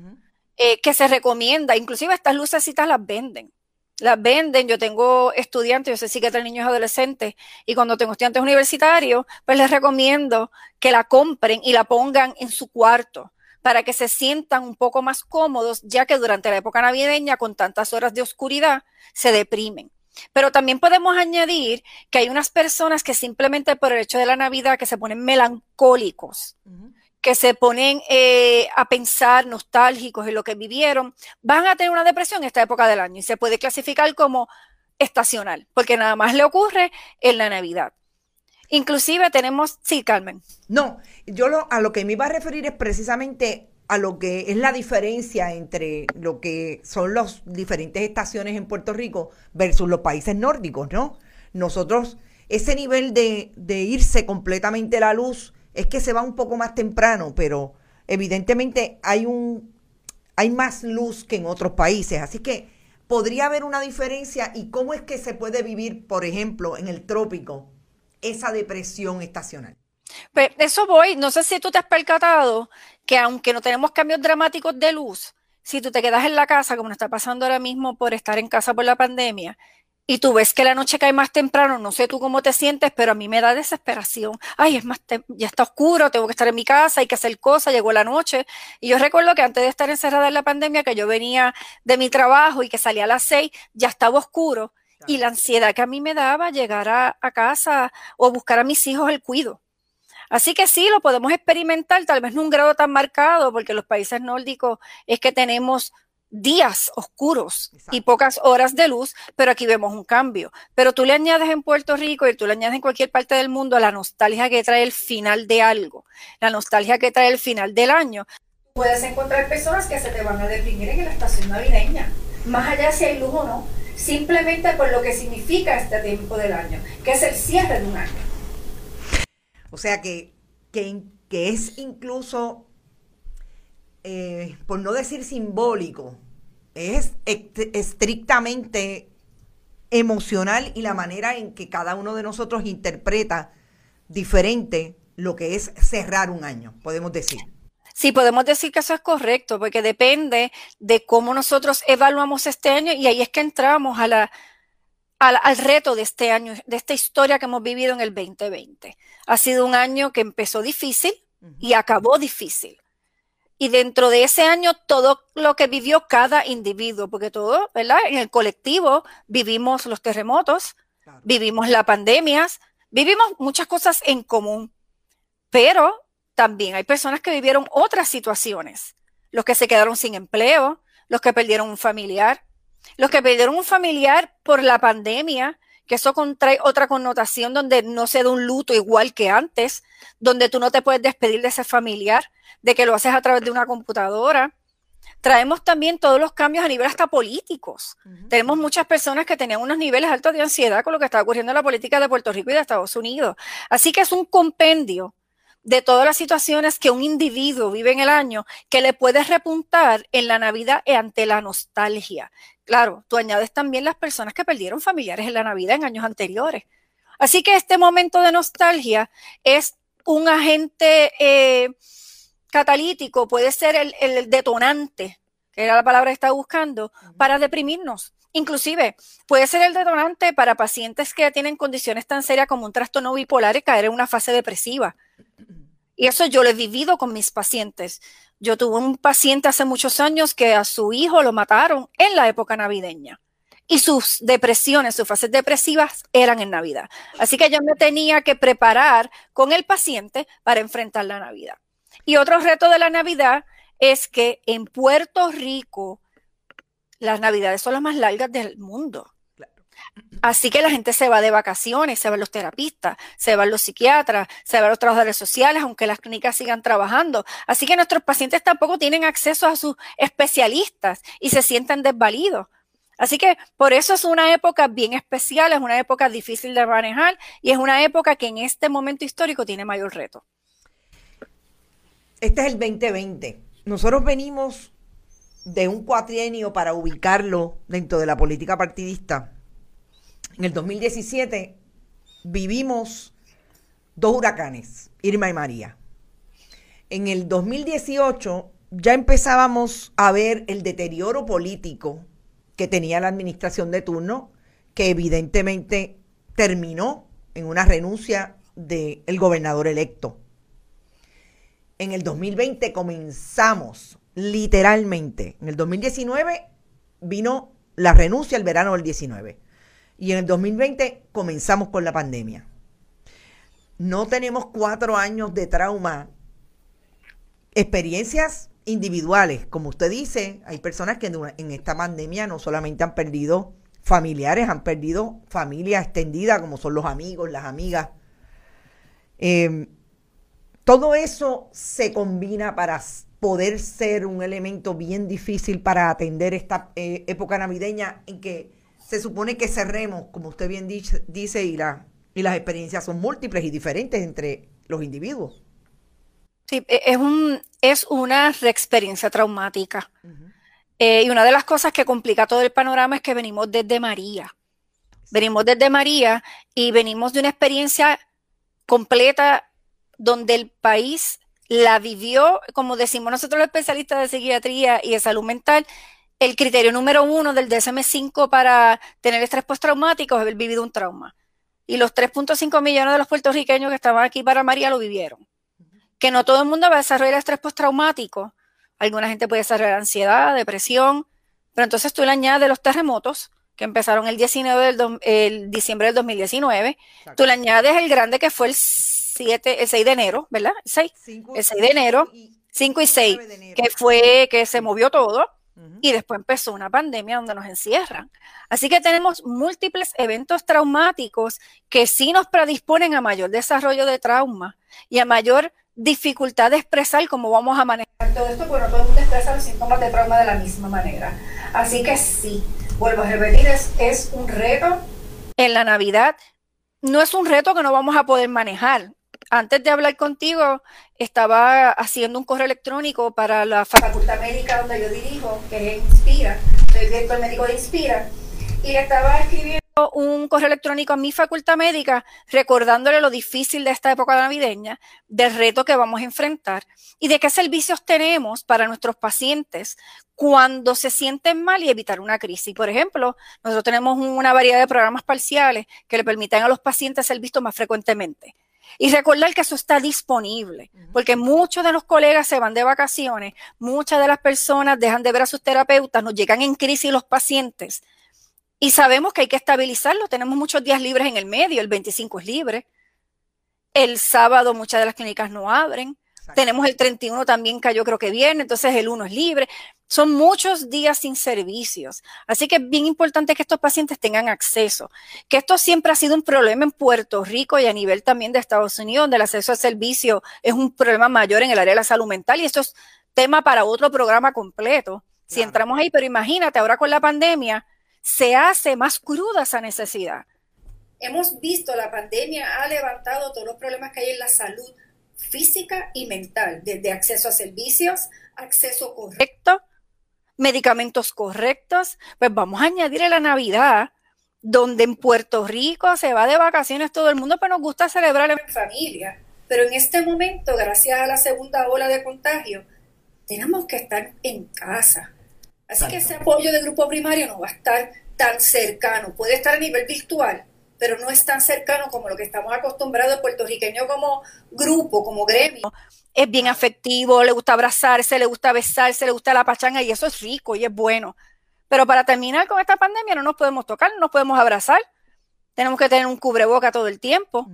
eh, que se recomienda. Inclusive estas lucecitas las venden las venden. Yo tengo estudiantes, yo sé tengo niños adolescentes, y cuando tengo estudiantes universitarios, pues les recomiendo que la compren y la pongan en su cuarto para que se sientan un poco más cómodos, ya que durante la época navideña, con tantas horas de oscuridad, se deprimen. Pero también podemos añadir que hay unas personas que simplemente por el hecho de la Navidad que se ponen melancólicos que se ponen eh, a pensar nostálgicos en lo que vivieron, van a tener una depresión en esta época del año y se puede clasificar como estacional, porque nada más le ocurre en la Navidad. Inclusive tenemos, sí, Carmen. No, yo lo, a lo que me iba a referir es precisamente a lo que es la diferencia entre lo que son las diferentes estaciones en Puerto Rico versus los países nórdicos, ¿no? Nosotros, ese nivel de, de irse completamente la luz es que se va un poco más temprano, pero evidentemente hay un hay más luz que en otros países, así que podría haber una diferencia y cómo es que se puede vivir, por ejemplo, en el trópico esa depresión estacional. Pues eso voy, no sé si tú te has percatado que aunque no tenemos cambios dramáticos de luz, si tú te quedas en la casa, como nos está pasando ahora mismo por estar en casa por la pandemia, y tú ves que la noche cae más temprano, no sé tú cómo te sientes, pero a mí me da desesperación. Ay, es más, ya está oscuro, tengo que estar en mi casa, hay que hacer cosas, llegó la noche. Y yo recuerdo que antes de estar encerrada en la pandemia, que yo venía de mi trabajo y que salía a las seis, ya estaba oscuro. Y la ansiedad que a mí me daba llegar a, a casa o buscar a mis hijos el cuido. Así que sí, lo podemos experimentar, tal vez no un grado tan marcado, porque los países nórdicos es que tenemos días oscuros y pocas horas de luz, pero aquí vemos un cambio. Pero tú le añades en Puerto Rico y tú le añades en cualquier parte del mundo la nostalgia que trae el final de algo, la nostalgia que trae el final del año. Puedes encontrar personas que se te van a deprimir en la estación navideña, más allá si hay luz o no, simplemente por lo que significa este tiempo del año, que es el cierre de un año. O sea que, que, que es incluso, eh, por no decir simbólico, es estrictamente emocional y la manera en que cada uno de nosotros interpreta diferente lo que es cerrar un año, podemos decir. Sí, podemos decir que eso es correcto, porque depende de cómo nosotros evaluamos este año y ahí es que entramos a la, al, reto de este año, de esta historia que hemos vivido en el 2020. Ha sido un año que empezó difícil y acabó difícil. Y dentro de ese año, todo lo que vivió cada individuo, porque todo, ¿verdad? En el colectivo vivimos los terremotos, vivimos las pandemias, vivimos muchas cosas en común, pero también hay personas que vivieron otras situaciones, los que se quedaron sin empleo, los que perdieron un familiar, los que perdieron un familiar por la pandemia, que eso contrae otra connotación donde no se da un luto igual que antes, donde tú no te puedes despedir de ese familiar, de que lo haces a través de una computadora. Traemos también todos los cambios a nivel hasta políticos. Tenemos muchas personas que tenían unos niveles altos de ansiedad con lo que está ocurriendo en la política de Puerto Rico y de Estados Unidos. Así que es un compendio de todas las situaciones que un individuo vive en el año que le puedes repuntar en la Navidad ante la nostalgia. Claro, tú añades también las personas que perdieron familiares en la Navidad en años anteriores. Así que este momento de nostalgia es un agente eh, catalítico, puede ser el, el, detonante, que era la palabra que estaba buscando, para deprimirnos. Inclusive puede ser el detonante para pacientes que tienen condiciones tan serias como un trastorno bipolar y caer en una fase depresiva y eso yo lo he vivido con mis pacientes. Yo tuve un paciente hace muchos años que a su hijo lo mataron en la época navideña. Y sus depresiones, sus fases depresivas eran en Navidad. Así que yo me tenía que preparar con el paciente para enfrentar la Navidad. Y otro reto de la Navidad es que en Puerto Rico las Navidades son las más largas del mundo. Así que la gente se va de vacaciones, se van los terapistas, se van los psiquiatras, se van los trabajadores sociales, aunque las clínicas sigan trabajando. Así que nuestros pacientes tampoco tienen acceso a sus especialistas y se sienten desvalidos. Así que por eso es una época bien especial, es una época difícil de manejar y es una época que en este momento histórico tiene mayor reto. Este es el 2020. Nosotros venimos de un cuatrienio para ubicarlo dentro de la política partidista en el 2017 vivimos dos huracanes, Irma y María. En el 2018 ya empezábamos a ver el deterioro político que tenía la administración de turno, que evidentemente terminó en una renuncia del gobernador electo. En el 2020 comenzamos literalmente. En el 2019 vino la renuncia el verano del 19 y en el 2020 comenzamos con la pandemia. No tenemos cuatro años de trauma, experiencias individuales. Como usted dice, hay personas que en esta pandemia no solamente han perdido familiares, han perdido familia extendida, como son los amigos, las amigas. Em, todo eso se combina para poder ser un elemento bien difícil para atender esta eh, época navideña en que se supone que cerremos, como usted bien dice, dice y, la, y las experiencias son múltiples y diferentes entre los individuos. Sí, e, es, un, es una experiencia traumática. Eh, y una de las cosas que complica todo el panorama es que venimos desde María. Venimos desde María y venimos de una experiencia completa donde el país la vivió, como decimos nosotros los especialistas de psiquiatría y de salud mental, el criterio número uno del DSM-5 para tener estrés postraumático es haber vivido un trauma. Y los 3.5 millones de los puertorriqueños que estaban aquí para María lo vivieron. Que no todo el mundo va a desarrollar estrés postraumático. Alguna gente puede desarrollar ansiedad, depresión, pero entonces tú le añades los terremotos que empezaron el 19 del el diciembre del 2019. Tú le añades el grande que fue el 7, el 6 de enero, ¿verdad? El 6, el 6 de enero, 5 y 6, que fue que se movió todo y después empezó una pandemia donde nos encierran. Así que tenemos múltiples eventos traumáticos que sí nos predisponen a mayor desarrollo de trauma y a mayor dificultad de expresar cómo vamos a manejar todo esto, porque no todo el mundo expresa los síntomas de trauma de la misma manera. Así que sí, vuelvo a repetir, es, es un reto en la Navidad. No es un reto que no vamos a poder manejar antes de hablar contigo, estaba haciendo un correo electrónico para la facultad médica donde yo dirijo, que es Inspira, el director médico de Inspira, y le estaba escribiendo un correo electrónico a mi facultad médica recordándole lo difícil de esta época navideña, del reto que vamos a enfrentar y de qué servicios tenemos para nuestros pacientes cuando se sienten mal y evitar una crisis. Por ejemplo, nosotros tenemos una variedad de programas parciales que le permiten a los pacientes ser vistos más frecuentemente. Y recordar que eso está disponible, porque muchos de los colegas se van de vacaciones, muchas de las personas dejan de ver a sus terapeutas, nos llegan en crisis los pacientes y sabemos que hay que estabilizarlo. Tenemos muchos días libres en el medio, el 25 es libre. El sábado muchas de las clínicas no abren. Tenemos el 31 también que yo creo que viene, entonces el 1 es libre. Son muchos días sin servicios. Así que es bien importante que estos pacientes tengan acceso. Que esto siempre ha sido un problema en Puerto Rico y a nivel también de Estados Unidos, donde el acceso al servicio es un problema mayor en el área de la salud mental y esto es tema para otro programa completo. Si entramos ahí, pero imagínate, ahora con la pandemia, se hace más cruda esa necesidad. Hemos visto, la pandemia ha levantado todos los problemas que hay en la salud física y mental, desde acceso a servicios, acceso correcto, medicamentos correctos, pues vamos a añadir la Navidad, donde en Puerto Rico se va de vacaciones todo el mundo, pero nos gusta celebrar en familia. Pero en este momento, gracias a la segunda ola de contagio, tenemos que estar en casa. Así que ese apoyo de grupo primario no va a estar tan cercano, puede estar a nivel virtual, pero no es tan cercano como lo que estamos acostumbrados puertorriqueño como grupo, como gremio. Es bien afectivo, le gusta abrazarse, le gusta besarse, le gusta la pachanga y eso es rico y es bueno. Pero para terminar con esta pandemia no nos podemos tocar, no nos podemos abrazar. Tenemos que tener un cubreboca todo el tiempo.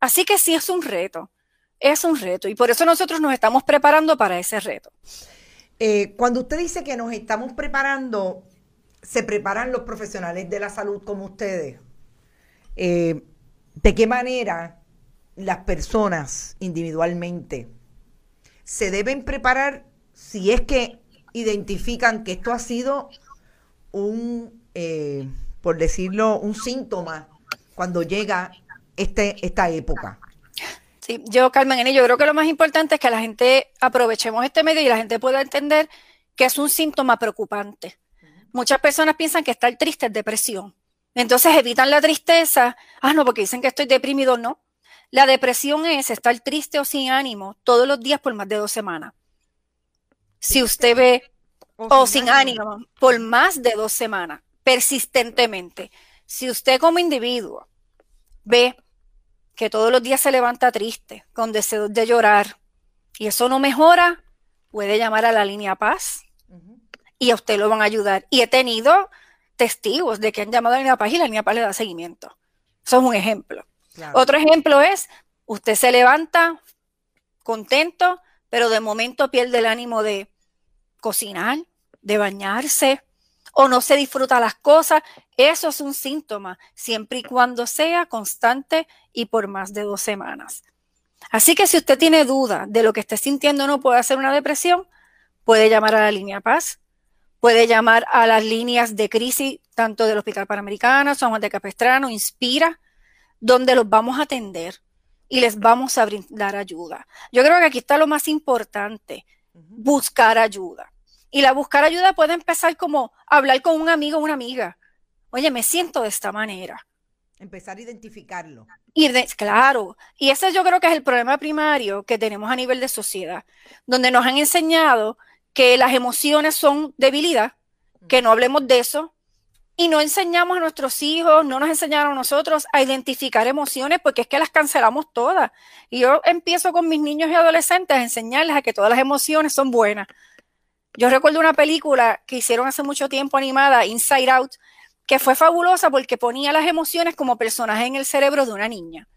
Así que sí es un reto, es un reto y por eso nosotros nos estamos preparando para ese reto. Eh, cuando usted dice que nos estamos preparando, ¿se preparan los profesionales de la salud como ustedes? Eh, de qué manera las personas individualmente se deben preparar si es que identifican que esto ha sido un, eh, por decirlo, un síntoma cuando llega este, esta época. Sí, yo, Carmen, yo creo que lo más importante es que la gente aprovechemos este medio y la gente pueda entender que es un síntoma preocupante. Muchas personas piensan que estar triste es depresión. Entonces evitan la tristeza. Ah, no, porque dicen que estoy deprimido. No. La depresión es estar triste o sin ánimo todos los días por más de dos semanas. Si usted ve, o, sin, ánimo. por más de dos semanas, persistentemente. Si usted como individuo ve que todos los días se levanta triste, con deseos de llorar, y eso no mejora, puede llamar a la línea Paz y a usted lo van a ayudar. Y he tenido testigos de que han llamado a la línea Paz y la línea Paz le da seguimiento. Eso es un ejemplo. Otro ejemplo es, usted se levanta contento, pero de momento pierde el ánimo de cocinar, de bañarse, o no se disfruta las cosas. Eso es un síntoma, siempre y cuando sea constante y por más de dos semanas. Así que si usted tiene duda de lo que esté sintiendo no puede hacer una depresión, puede llamar a la línea Paz Puede llamar a las líneas de crisis, tanto del Hospital Panamericano, San Juan de Capestrano, Inspira, donde los vamos a atender y les vamos a brindar ayuda. Yo creo que aquí está lo más importante, buscar ayuda. Y la buscar ayuda puede empezar como hablar con un amigo o una amiga. Oye, me siento de esta manera. Empezar a identificarlo. Y claro, y ese yo creo que es el problema primario que tenemos a nivel de sociedad, donde nos han enseñado que las emociones son debilidad, que no hablemos de eso, y no enseñamos a nuestros hijos, no nos enseñaron a nosotros a identificar emociones porque es que las cancelamos todas. Y yo empiezo con mis niños y adolescentes a enseñarles a que todas las emociones son buenas. Yo recuerdo una película que hicieron hace mucho tiempo animada, Inside Out, que fue fabulosa porque ponía las emociones como personajes en el cerebro de una niña.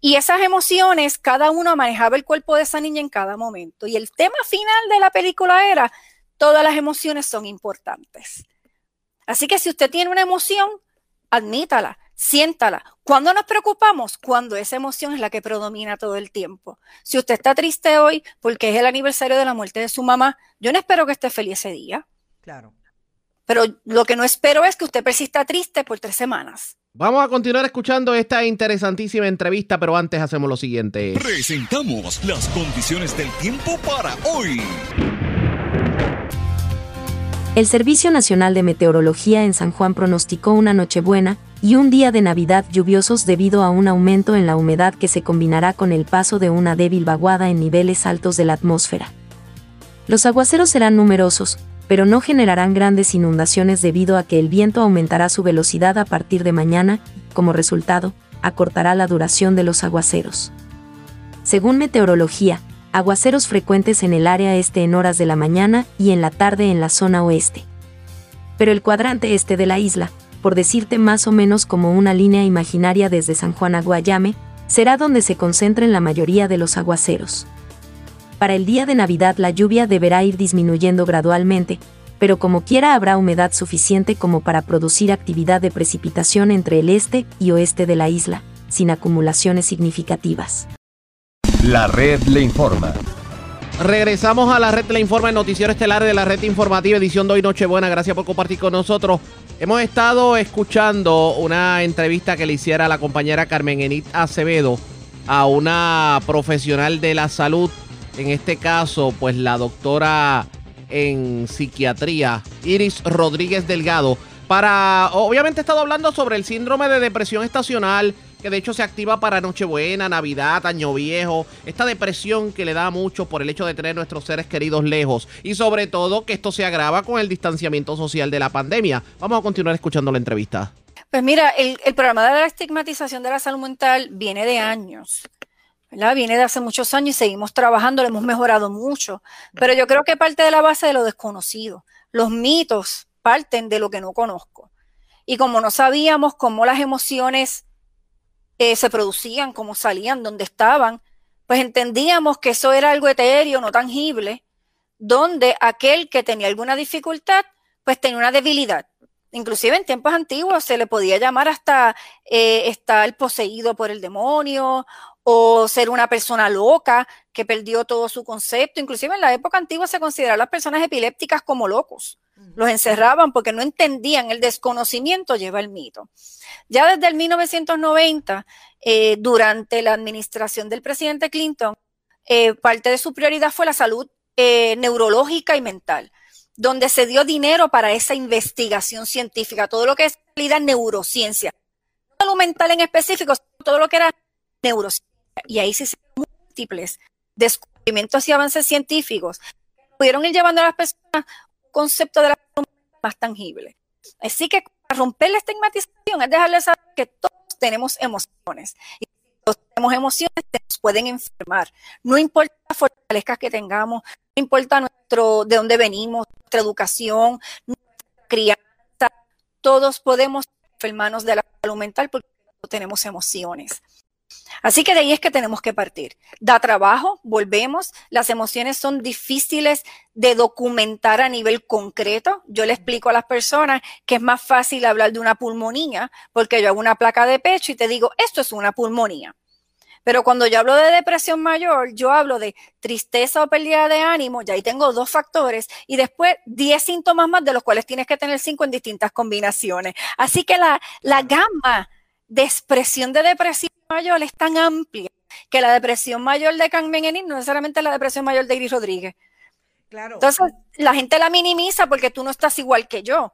Y esas emociones, cada uno manejaba el cuerpo de esa niña en cada momento. Y el tema final de la película era, todas las emociones son importantes. Así que si usted tiene una emoción, admítala, siéntala. ¿Cuándo nos preocupamos? Cuando esa emoción es la que predomina todo el tiempo. Si usted está triste hoy porque es el aniversario de la muerte de su mamá, yo no espero que esté feliz ese día. Claro. Pero lo que no espero es que usted persista triste por tres semanas. Vamos a continuar escuchando esta interesantísima entrevista, pero antes hacemos lo siguiente. Presentamos las condiciones del tiempo para hoy. El Servicio Nacional de Meteorología en San Juan pronosticó una Nochebuena y un día de Navidad lluviosos debido a un aumento en la humedad que se combinará con el paso de una débil vaguada en niveles altos de la atmósfera. Los aguaceros serán numerosos, pero no generarán grandes inundaciones debido a que el viento aumentará su velocidad a partir de mañana como resultado, acortará la duración de los aguaceros. Según meteorología, aguaceros frecuentes en el área este en horas de la mañana y en la tarde en la zona oeste. Pero el cuadrante este de la isla, por decirte más o menos como una línea imaginaria desde San Juan a Guayame, será donde se concentren la mayoría de los aguaceros. Para el día de Navidad la lluvia deberá ir disminuyendo gradualmente, pero como quiera habrá humedad suficiente como para producir actividad de precipitación entre el este y oeste de la isla, sin acumulaciones significativas. La red le informa. Regresamos a la red le informa, el noticiero estelar de la red informativa, edición de hoy Nochebuena. Gracias por compartir con nosotros. Hemos estado escuchando una entrevista que le hiciera la compañera Carmen Enit Acevedo a una profesional de la salud, en este caso, pues la doctora en psiquiatría, Iris Rodríguez Delgado, para, obviamente he estado hablando sobre el síndrome de depresión estacional, que de hecho se activa para Nochebuena, Navidad, Año Viejo, esta depresión que le da mucho por el hecho de tener nuestros seres queridos lejos y sobre todo que esto se agrava con el distanciamiento social de la pandemia. Vamos a continuar escuchando la entrevista. Pues mira, el, programa de la estigmatización de la salud mental viene de años. ¿verdad? Viene de hace muchos años y seguimos trabajando, lo hemos mejorado mucho, pero yo creo que parte de la base de lo desconocido. Los mitos parten de lo que no conozco. Y como no sabíamos cómo las emociones eh, se producían, cómo salían, dónde estaban, pues entendíamos que eso era algo etéreo, no tangible, donde aquel que tenía alguna dificultad, pues tenía una debilidad. Inclusive en tiempos antiguos se le podía llamar hasta eh, estar poseído por el demonio o ser una persona loca que perdió todo su concepto. Inclusive en la época antigua se consideraban las personas epilépticas como locos. Los encerraban porque no entendían el desconocimiento lleva el mito. Ya desde el 1990, eh, durante la administración del presidente Clinton, eh, parte de su prioridad fue la salud eh, neurológica y mental, donde se dio dinero para esa investigación científica, todo lo que es realidad neurociencia. Salud mental en específico, todo lo que era neurociencia. Y ahí se hicieron múltiples descubrimientos y avances científicos pudieron ir llevando a las personas concepto de la más tangible. Así que romper la estigmatización es dejarles saber que todos tenemos emociones. Y todos tenemos emociones nos pueden enfermar. No importa las fortalezas que tengamos, no importa nuestro, de dónde venimos, nuestra educación, nuestra crianza, todos podemos enfermarnos de la salud mental porque tenemos emociones. Así que de ahí es que tenemos que partir. Da trabajo, volvemos, las emociones son difíciles de documentar a nivel concreto. Yo le explico a las personas que es más fácil hablar de una pulmonía porque yo hago una placa de pecho y te digo, esto es una pulmonía. Pero cuando yo hablo de depresión mayor, yo hablo de tristeza o pérdida de ánimo, y ahí tengo dos factores, y después 10 síntomas más de los cuales tienes que tener cinco en distintas combinaciones. Así que la, la gama de expresión de depresión mayor es tan amplia que la depresión mayor de Carmen Enid no necesariamente la depresión mayor de Iris Rodríguez. Claro. Entonces, la gente la minimiza porque tú no estás igual que yo.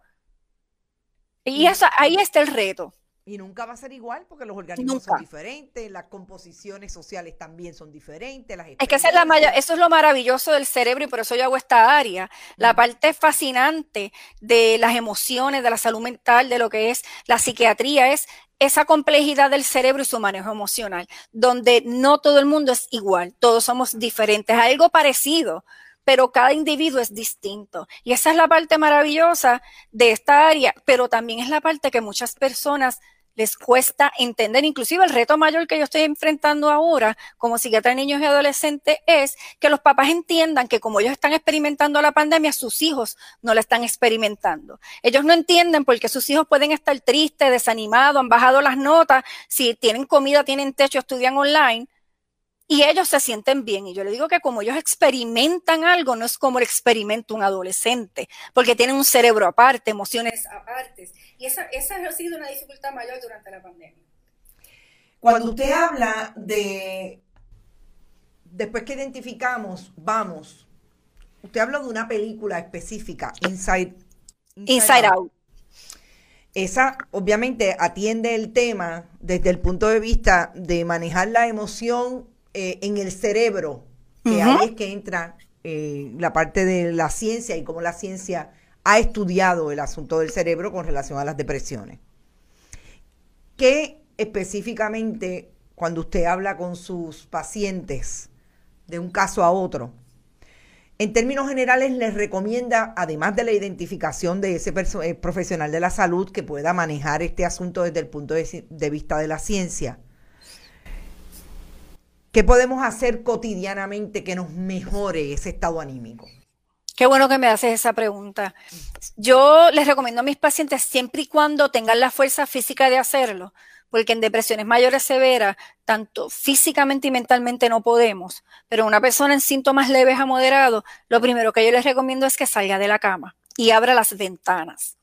Y eso, ahí está el reto. Y nunca va a ser igual porque los organismos son diferentes, las composiciones sociales también son diferentes. es que esa es la eso es lo maravilloso del cerebro y por eso yo hago esta área. La parte fascinante de las emociones, de la salud mental, de lo que es la psiquiatría, es esa complejidad del cerebro y su manejo emocional, donde no todo el mundo es igual, todos somos diferentes, algo parecido, pero cada individuo es distinto. Y esa es la parte maravillosa de esta área, pero también es la parte que muchas personas les cuesta entender, inclusive el reto mayor que yo estoy enfrentando ahora como psiquiatra de niños y adolescentes es que los papás entiendan que como ellos están experimentando la pandemia, sus hijos no la están experimentando. Ellos no entienden por qué sus hijos pueden estar tristes, desanimados, han bajado las notas, si tienen comida, tienen techo, estudian online, y ellos se sienten bien. Y yo le digo que como ellos experimentan algo, no es como el experimento un adolescente, porque tienen un cerebro aparte, emociones aparte. Y esa, esa ha sido una dificultad mayor durante la pandemia. Cuando usted habla de, después que identificamos, vamos, usted habla de una película específica, Inside Inside, Out. Esa obviamente atiende el tema desde el punto de vista de manejar la emoción eh, en el cerebro, que ahí es que entra eh, la parte de la ciencia y cómo la ciencia ha estudiado el asunto del cerebro con relación a las depresiones. ¿Qué específicamente cuando usted habla con sus pacientes de un caso a otro, en términos generales les recomienda, además de la identificación de ese eh, profesional de la salud que pueda manejar este asunto desde el punto de, vista de la ciencia, ¿qué podemos hacer cotidianamente que nos mejore ese estado anímico? Qué bueno que me haces esa pregunta. Yo les recomiendo a mis pacientes siempre y cuando tengan la fuerza física de hacerlo, porque en depresiones mayores severas, tanto físicamente y mentalmente no podemos, pero una persona en síntomas leves a moderados, lo primero que yo les recomiendo es que salga de la cama y abra las ventanas.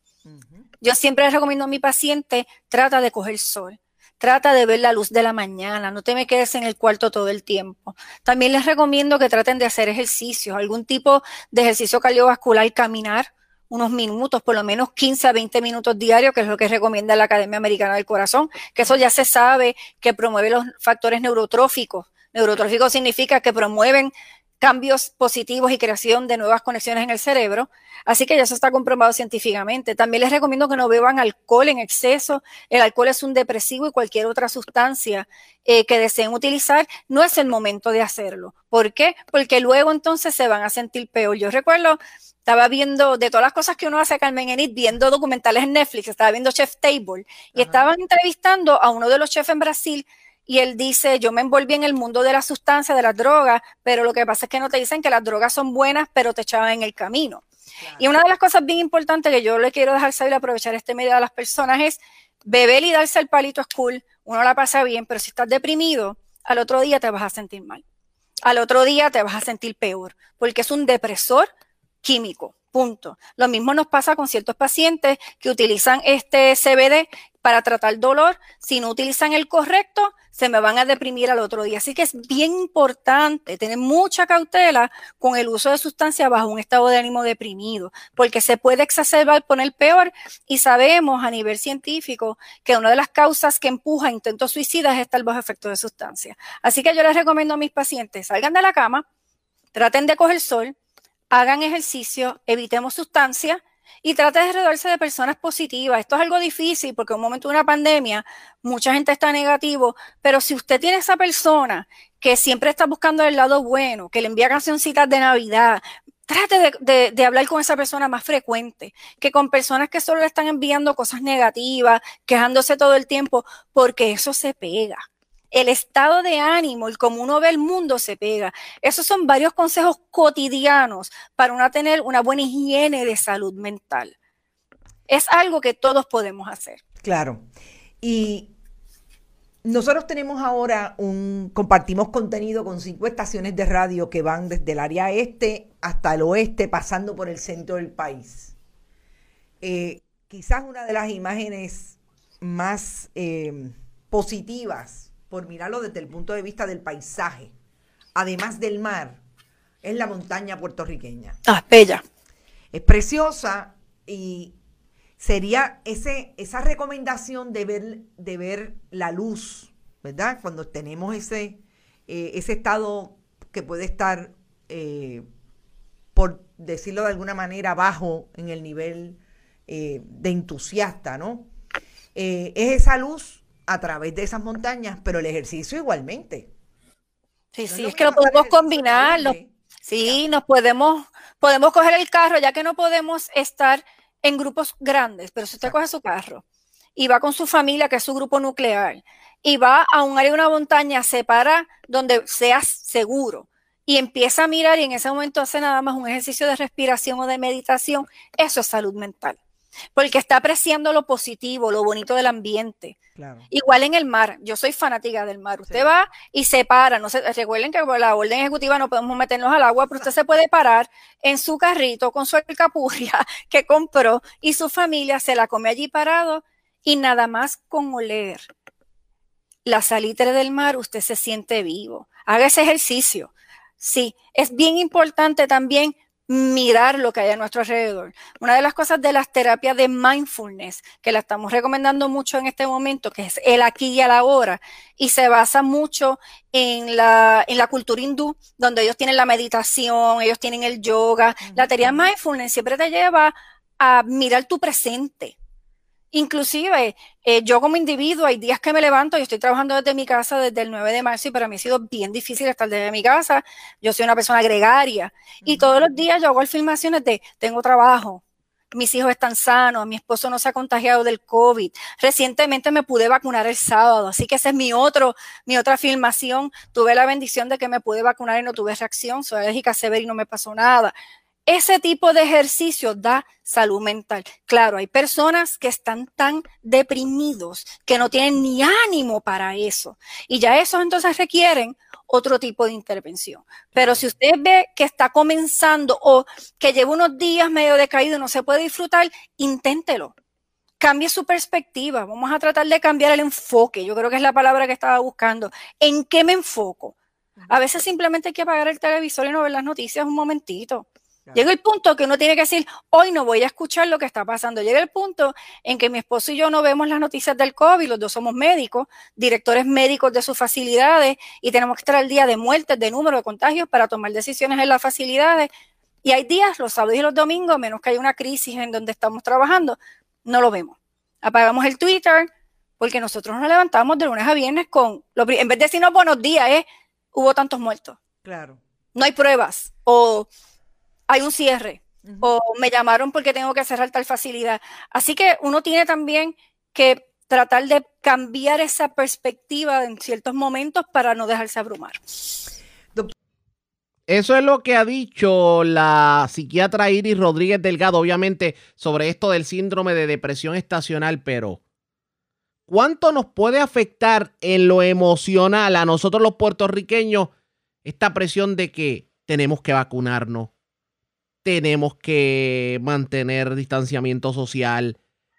Yo siempre les recomiendo a mi paciente, trata de coger sol, trata de ver la luz de la mañana, no te me quedes en el cuarto todo el tiempo. También les recomiendo que traten de hacer ejercicios, algún tipo de ejercicio cardiovascular, caminar, unos minutos, por lo menos 15 a 20 minutos diarios, que es lo que recomienda la Academia Americana del Corazón, que eso ya se sabe que promueve los factores neurotróficos. Neurotrófico significa que promueven cambios positivos y creación de nuevas conexiones en el cerebro. Así que ya eso está comprobado científicamente. También les recomiendo que no beban alcohol en exceso. El alcohol es un depresivo y cualquier otra sustancia eh, que deseen utilizar, no es el momento de hacerlo. ¿Por qué? Porque luego entonces se van a sentir peor. Yo recuerdo estaba viendo, de todas las cosas que uno hace, Carmen Enid, viendo documentales en Netflix, estaba viendo Chef Table y estaban entrevistando a uno de los chefs en Brasil y él dice, yo me envolví en el mundo de la sustancia, de las drogas, pero lo que pasa es que no te dicen que las drogas son buenas, pero te echaban en el camino. Y una de las cosas bien importantes que yo le quiero dejar saber aprovechar este medio a las personas es beber y darse el palito es cool, uno la pasa bien, pero si estás deprimido, al otro día te vas a sentir mal. Al otro día te vas a sentir peor, porque es un depresor químico. Punto. Lo mismo nos pasa con ciertos pacientes que utilizan este CBD para tratar dolor. Si no utilizan el correcto, se me van a deprimir al otro día. Así que es bien importante tener mucha cautela con el uso de sustancias bajo un estado de ánimo deprimido, porque se puede exacerbar, poner peor. Y sabemos a nivel científico que una de las causas que empuja a intentos suicidas es estar bajo efecto de sustancias. Así que yo les recomiendo a mis pacientes, salgan de la cama, traten de coger sol, hagan ejercicio, evitemos sustancias y traten de rodearse de personas positivas. Esto es algo difícil porque en un momento de una pandemia mucha gente está negativo, pero si usted tiene esa persona que siempre está buscando el lado bueno, que le envía cancioncitas de Navidad, trate de, de, hablar con esa persona más frecuente, que con personas que solo le están enviando cosas negativas, quejándose todo el tiempo, porque eso se pega el estado de ánimo, el cómo uno ve el mundo se pega. Esos son varios consejos cotidianos para uno tener una buena higiene de salud mental. Es algo que todos podemos hacer. Claro. Y nosotros tenemos ahora un, compartimos contenido con cinco estaciones de radio que van desde el área este hasta el oeste, pasando por el centro del país. Eh, quizás una de las imágenes más eh, positivas por mirarlo desde el punto de vista del paisaje, además del mar, es la montaña puertorriqueña. Ah, bella. Es preciosa y sería ese, esa recomendación de ver, de ver la luz, ¿verdad? Cuando tenemos ese, eh, ese estado que puede estar, eh, por decirlo de alguna manera, bajo en el nivel eh, de entusiasta, ¿no? es esa luz a través de esas montañas, pero el ejercicio igualmente. Sí, sí, es que lo podemos combinar. sí, nos podemos, podemos coger el carro, ya que no podemos estar en grupos grandes, pero si usted coge su carro y va con su familia, que es su grupo nuclear, y va a un área de una montaña, se para donde sea seguro y empieza a mirar y en ese momento hace nada más un ejercicio de respiración o de meditación, eso es salud mental porque está apreciando lo positivo, lo bonito del ambiente. Igual en el mar, yo soy fanática del mar. Usted va y se para, no se, recuerden que por la orden ejecutiva no podemos meternos al agua, pero usted se puede parar en su carrito con su alcapurria [laughs] que compró y su familia se la come allí parado y nada más con oler la salitre del mar, usted se siente vivo. Haga ese ejercicio. Sí, es bien importante también mirar lo que hay a nuestro alrededor. Una de las cosas de las terapias de mindfulness, que la estamos recomendando mucho en este momento, que es el aquí y el ahora, y se basa mucho en la, en la cultura hindú, donde ellos tienen la meditación, ellos tienen el yoga. La teoría mindfulness siempre te lleva a mirar tu presente, Inclusive, eh, yo como individuo, hay días que me levanto y estoy trabajando desde mi casa desde el 9 de marzo y para mí ha sido bien difícil estar desde mi casa. Yo soy una persona gregaria y todos los días yo hago filmaciones de tengo trabajo, mis hijos están sanos, mi esposo no se ha contagiado del COVID. Recientemente me pude vacunar el sábado, así que esa es mi otro, mi otra filmación. Tuve la bendición de que me pude vacunar y no tuve reacción, soy alérgica severa y no me pasó nada. Ese tipo de ejercicio da salud mental. Claro, hay personas que están tan deprimidos que no tienen ni ánimo para eso. Y ya esos entonces requieren otro tipo de intervención. Pero si usted ve que está comenzando o que lleva unos días medio decaído y no se puede disfrutar, inténtelo. Cambie su perspectiva. Vamos a tratar de cambiar el enfoque. Yo creo que es la palabra que estaba buscando. ¿En qué me enfoco? A veces simplemente hay que apagar el televisor y no ver las noticias un momentito. Llega el punto que uno tiene que decir, hoy no voy a escuchar lo que está pasando. Llega el punto en que mi esposo y yo no vemos las noticias del COVID, los dos somos médicos, directores médicos de sus facilidades y tenemos que estar al día de muertes, de número de contagios para tomar decisiones en las facilidades. Y hay días, los sábados y los domingos, menos que hay una crisis en donde estamos trabajando, no lo vemos. Apagamos el Twitter porque nosotros nos levantamos de lunes a viernes con, en vez de decirnos buenos días, ¿eh? hubo tantos muertos. Claro. No hay pruebas. O hay un cierre o me llamaron porque tengo que cerrar tal facilidad. Así que uno tiene también que tratar de cambiar esa perspectiva en ciertos momentos para no dejarse abrumar. Eso es lo que ha dicho la psiquiatra Iris Rodríguez Delgado, obviamente, sobre esto del síndrome de depresión estacional, pero ¿cuánto nos puede afectar en lo emocional a nosotros los puertorriqueños esta presión de que tenemos que vacunarnos, tenemos que mantener distanciamiento social,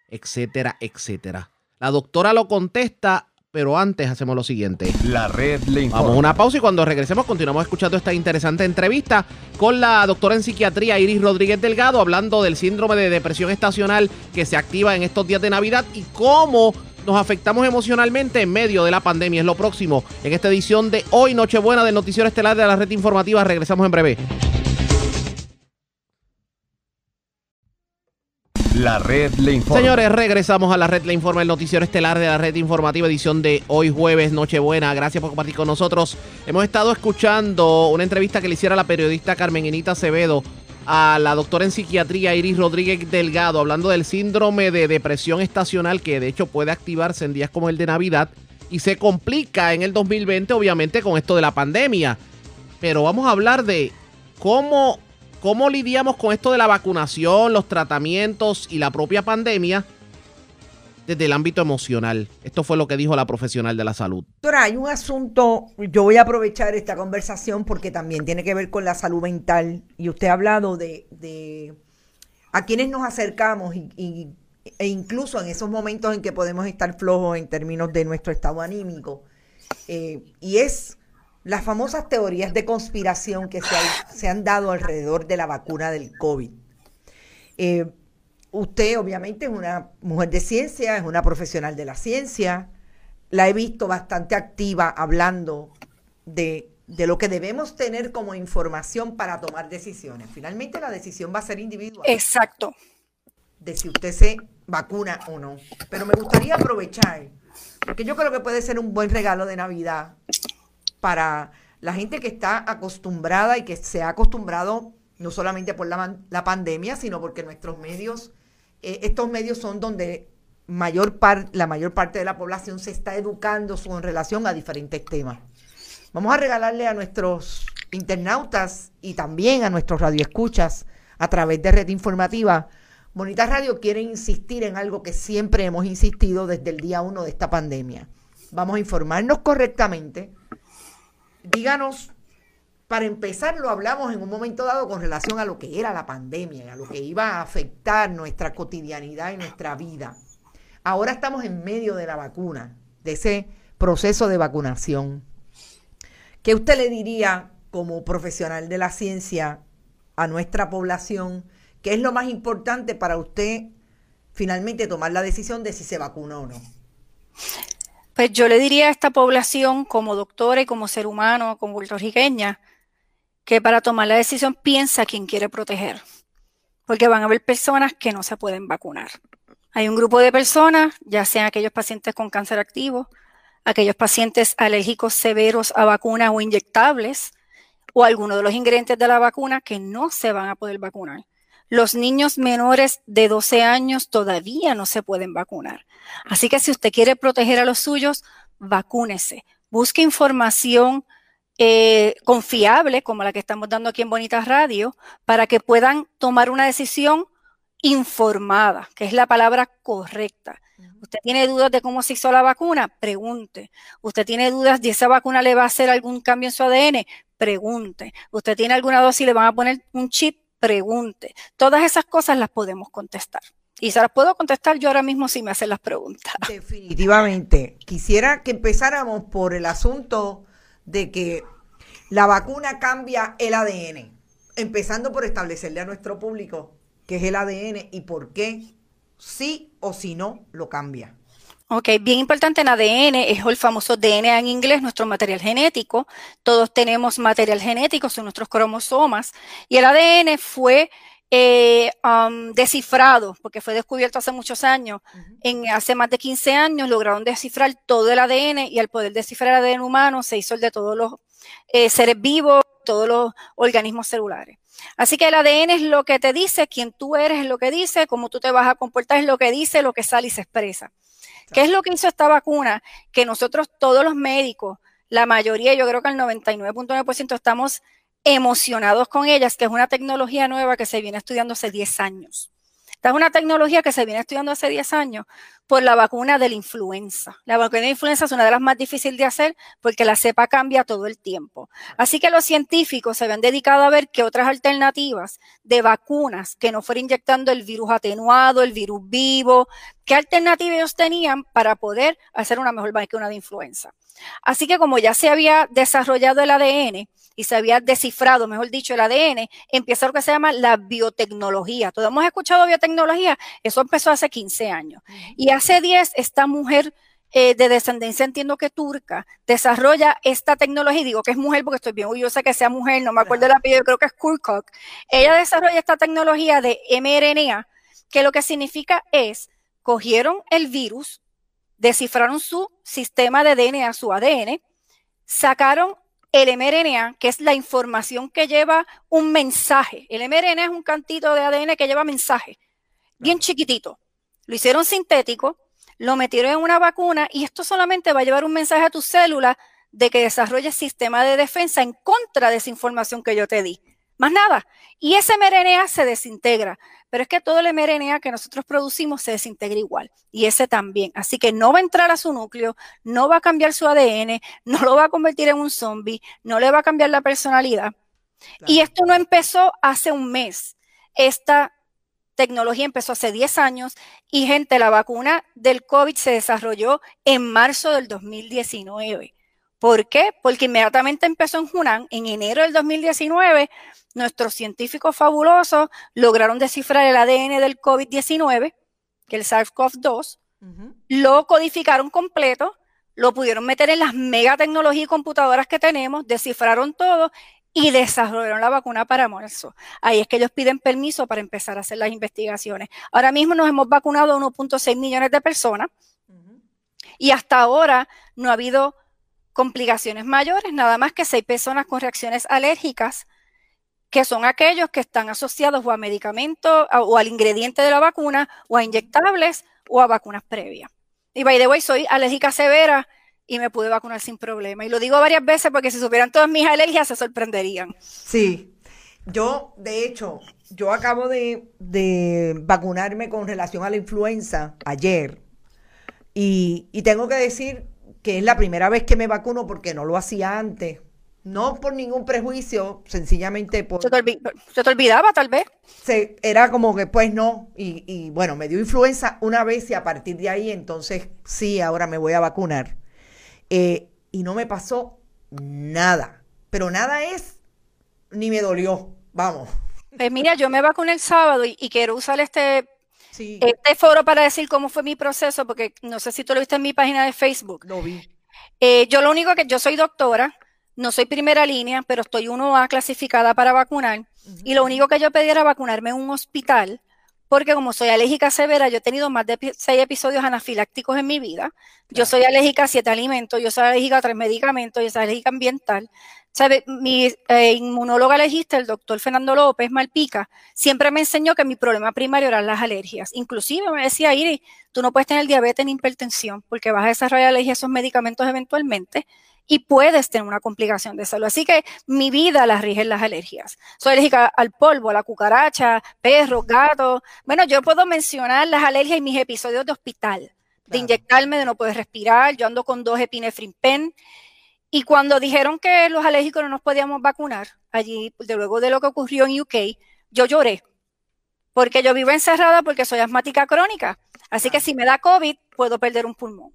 etcétera, etcétera. La doctora lo contesta, pero antes hacemos lo siguiente. La red le informa. Vamos a una pausa y cuando regresemos continuamos escuchando esta interesante entrevista con la doctora en psiquiatría Iris Rodríguez Delgado hablando del síndrome de depresión estacional que se activa en estos días de Navidad y cómo nos afectamos emocionalmente en medio de la pandemia. Es lo próximo en esta edición de hoy Nochebuena del Noticiero Estelar de la Red Informativa. Regresamos en breve. La red le informa. Señores, regresamos a la red le informa, el noticiero estelar de la red informativa, edición de hoy jueves, Nochebuena. Gracias por compartir con nosotros. Hemos estado escuchando una entrevista que le hiciera la periodista Carmen Inita Acevedo a la doctora en psiquiatría Iris Rodríguez Delgado, hablando del síndrome de depresión estacional que de hecho puede activarse en días como el de Navidad y se complica en el 2020 obviamente con esto de la pandemia. Pero vamos a hablar de cómo ¿Cómo lidiamos con esto de la vacunación, los tratamientos y la propia pandemia desde el ámbito emocional? Esto fue lo que dijo la profesional de la salud. Doctora, hay un asunto, yo voy a aprovechar esta conversación porque también tiene que ver con la salud mental y usted ha hablado de, a quienes nos acercamos y, e incluso en esos momentos en que podemos estar flojos en términos de nuestro estado anímico. Eh, y es las famosas teorías de conspiración que se, han dado alrededor de la vacuna del COVID. Eh, usted obviamente es una mujer de ciencia, es una profesional de la ciencia, la he visto bastante activa hablando de, de lo que debemos tener como información para tomar decisiones. Finalmente la decisión va a ser individual. Exacto. De si usted se vacuna o no. Pero me gustaría aprovechar, porque yo creo que puede ser un buen regalo de Navidad para la gente que está acostumbrada y que se ha acostumbrado no solamente por la, la pandemia, sino porque nuestros medios, eh, estos medios son donde mayor la mayor parte de la población se está educando en relación a diferentes temas. Vamos a regalarle a nuestros internautas y también a nuestros radioescuchas a través de Red Informativa. Bonita Radio quiere insistir en algo que siempre hemos insistido desde el día uno de esta pandemia. Vamos a informarnos correctamente, díganos, para empezar, lo hablamos en un momento dado con relación a lo que era la pandemia, a lo que iba a afectar nuestra cotidianidad y nuestra vida. Ahora estamos en medio de la vacuna, de ese proceso de vacunación. ¿Qué usted le diría como profesional de la ciencia a nuestra población? ¿Qué es lo más importante para usted finalmente tomar la decisión de si se vacuna o no? Pues yo le diría a esta población, como doctora y como ser humano, como puertorriqueña, que para tomar la decisión piensa quién quiere proteger, porque van a haber personas que no se pueden vacunar. Hay un grupo de personas, ya sean aquellos pacientes con cáncer activo, aquellos pacientes alérgicos severos a vacunas o inyectables, o algunos de los ingredientes de la vacuna que no se van a poder vacunar. Los niños menores de 12 años todavía no se pueden vacunar. Así que si usted quiere proteger a los suyos, vacúnese. Busque información eh, confiable, como la que estamos dando aquí en Bonitas Radio, para que puedan tomar una decisión informada, que es la palabra correcta. ¿Usted tiene dudas de cómo se hizo la vacuna? Pregunte. ¿Usted tiene dudas de esa vacuna le va a hacer algún cambio en su ADN? Pregunte. ¿Usted tiene alguna dosis y le van a poner un chip? Pregunte. Todas esas cosas las podemos contestar. Y se las puedo contestar yo ahora mismo si me hacen las preguntas. [laughs] Definitivamente. Quisiera que empezáramos por el asunto de que la vacuna cambia el ADN. Empezando por establecerle a nuestro público qué es el ADN y por qué sí o si no lo cambia. Ok, bien importante en ADN es el famoso DNA en inglés, nuestro material genético. Todos tenemos material genético, son nuestros cromosomas. Y el ADN fue eh, um, descifrado, porque fue descubierto hace muchos años. En hace más de 15 años lograron descifrar todo el ADN y al poder descifrar el ADN humano se hizo el de todos los eh, seres vivos, todos los organismos celulares. Así que el ADN es lo que te dice, quién tú eres es lo que dice, cómo tú te vas a comportar es lo que dice, lo que sale y se expresa. ¿Qué es lo que hizo esta vacuna? Que nosotros, todos los médicos, la mayoría, yo creo que el 99.9% estamos emocionados con ellas, que es una tecnología nueva que se viene estudiando hace 10 años. Esta es una tecnología que se viene estudiando hace 10 años por la vacuna de la influenza. La vacuna de la influenza es una de las más difíciles de hacer porque la cepa cambia todo el tiempo. Así que los científicos se habían dedicado a ver qué otras alternativas de vacunas que no fueran inyectando el virus atenuado, el virus vivo, qué alternativas ellos tenían para poder hacer una mejor vacuna de influenza. Así que como ya se había desarrollado el ADN, y se había descifrado, mejor dicho, el ADN, empieza lo que se llama la biotecnología. Todos hemos escuchado biotecnología, eso empezó hace 15 años. Y hace 10, esta mujer eh, de descendencia, entiendo que turca, desarrolla esta tecnología, y digo que es mujer porque estoy bien orgullosa que sea mujer, no me acuerdo el apellido, creo que es Kurkok. Ella desarrolla esta tecnología de mRNA, que lo que significa es, cogieron el virus, descifraron su sistema de DNA, su ADN, sacaron el mRNA, que es la información que lleva un mensaje. El mRNA es un cantito de ADN que lleva mensaje, bien chiquitito. Lo hicieron sintético, lo metieron en una vacuna y esto solamente va a llevar un mensaje a tu célula de que desarrolles sistema de defensa en contra de esa información que yo te di. Más nada. Y ese mRNA se desintegra. Pero es que todo el mRNA que nosotros producimos se desintegra igual. Y ese también. Así que no va a entrar a su núcleo, no va a cambiar su ADN, [laughs] no lo va a convertir en un zombie, no le va a cambiar la personalidad. Y esto no empezó hace un mes. Esta tecnología empezó hace 10 años y gente, la vacuna del COVID se desarrolló en marzo del 2019. ¿Por qué? Porque inmediatamente empezó en Hunan, en enero del 2019, nuestros científicos fabulosos lograron descifrar el ADN del COVID-19, que el SARS-CoV-2, lo codificaron completo, lo pudieron meter en las mega tecnologías y computadoras que tenemos, descifraron todo y desarrollaron la vacuna para marzo. Ahí es que ellos piden permiso para empezar a hacer las investigaciones. Ahora mismo nos hemos vacunado a 1.6 millones de personas y hasta ahora no ha habido complicaciones mayores, nada más que seis personas con reacciones alérgicas, que son aquellos que están asociados o a medicamentos o al ingrediente de la vacuna o a inyectables o a vacunas previas. Y by the way, soy alérgica severa y me pude vacunar sin problema. Y lo digo varias veces porque si supieran todas mis alergias se sorprenderían. Sí, yo de hecho, yo acabo de, de vacunarme con relación a la influenza ayer y, y tengo que decir que es la primera vez que me vacuno porque no lo hacía antes. No por ningún prejuicio, sencillamente por... ¿Se te, olvidaba tal vez? Se, era como que pues no, y, y, bueno, me dio influenza una vez y a partir de ahí entonces sí, ahora me voy a vacunar. Eh, y no me pasó nada, pero nada es, ni me dolió, vamos. Pues mira, yo me vacuné el sábado y, quiero usar este, este foro para decir cómo fue mi proceso, porque no sé si tú lo viste en mi página de Facebook. Lo vi. Eh, yo lo único que, yo soy doctora, no soy primera línea, pero estoy 1A clasificada para vacunar. Y lo único que yo pedí era vacunarme en un hospital, porque como soy alérgica severa, yo he tenido más de seis episodios anafilácticos en mi vida. Yo soy alérgica a siete alimentos, yo soy alérgica a tres medicamentos, yo soy alérgica ambiental. ¿Sabe? Mi eh, inmunólogo alergista, el doctor Fernando López Malpica, siempre me enseñó que mi problema primario eran las alergias. Inclusive me decía, Iris, tú no puedes tener diabetes ni hipertensión porque vas a desarrollar alergia a esos medicamentos eventualmente y puedes tener una complicación de salud. Así que mi vida la rigen las alergias. Soy alérgica al polvo, a la cucaracha, perros, gatos. Bueno, yo puedo mencionar las alergias y mis episodios de hospital, de inyectarme, de no poder respirar. Yo ando con dos epinefrin pen y cuando dijeron que los alérgicos no nos podíamos vacunar, allí, de luego de lo que ocurrió en UK, yo lloré. Porque yo vivo encerrada porque soy asmática crónica. Así que si me da COVID, puedo perder un pulmón.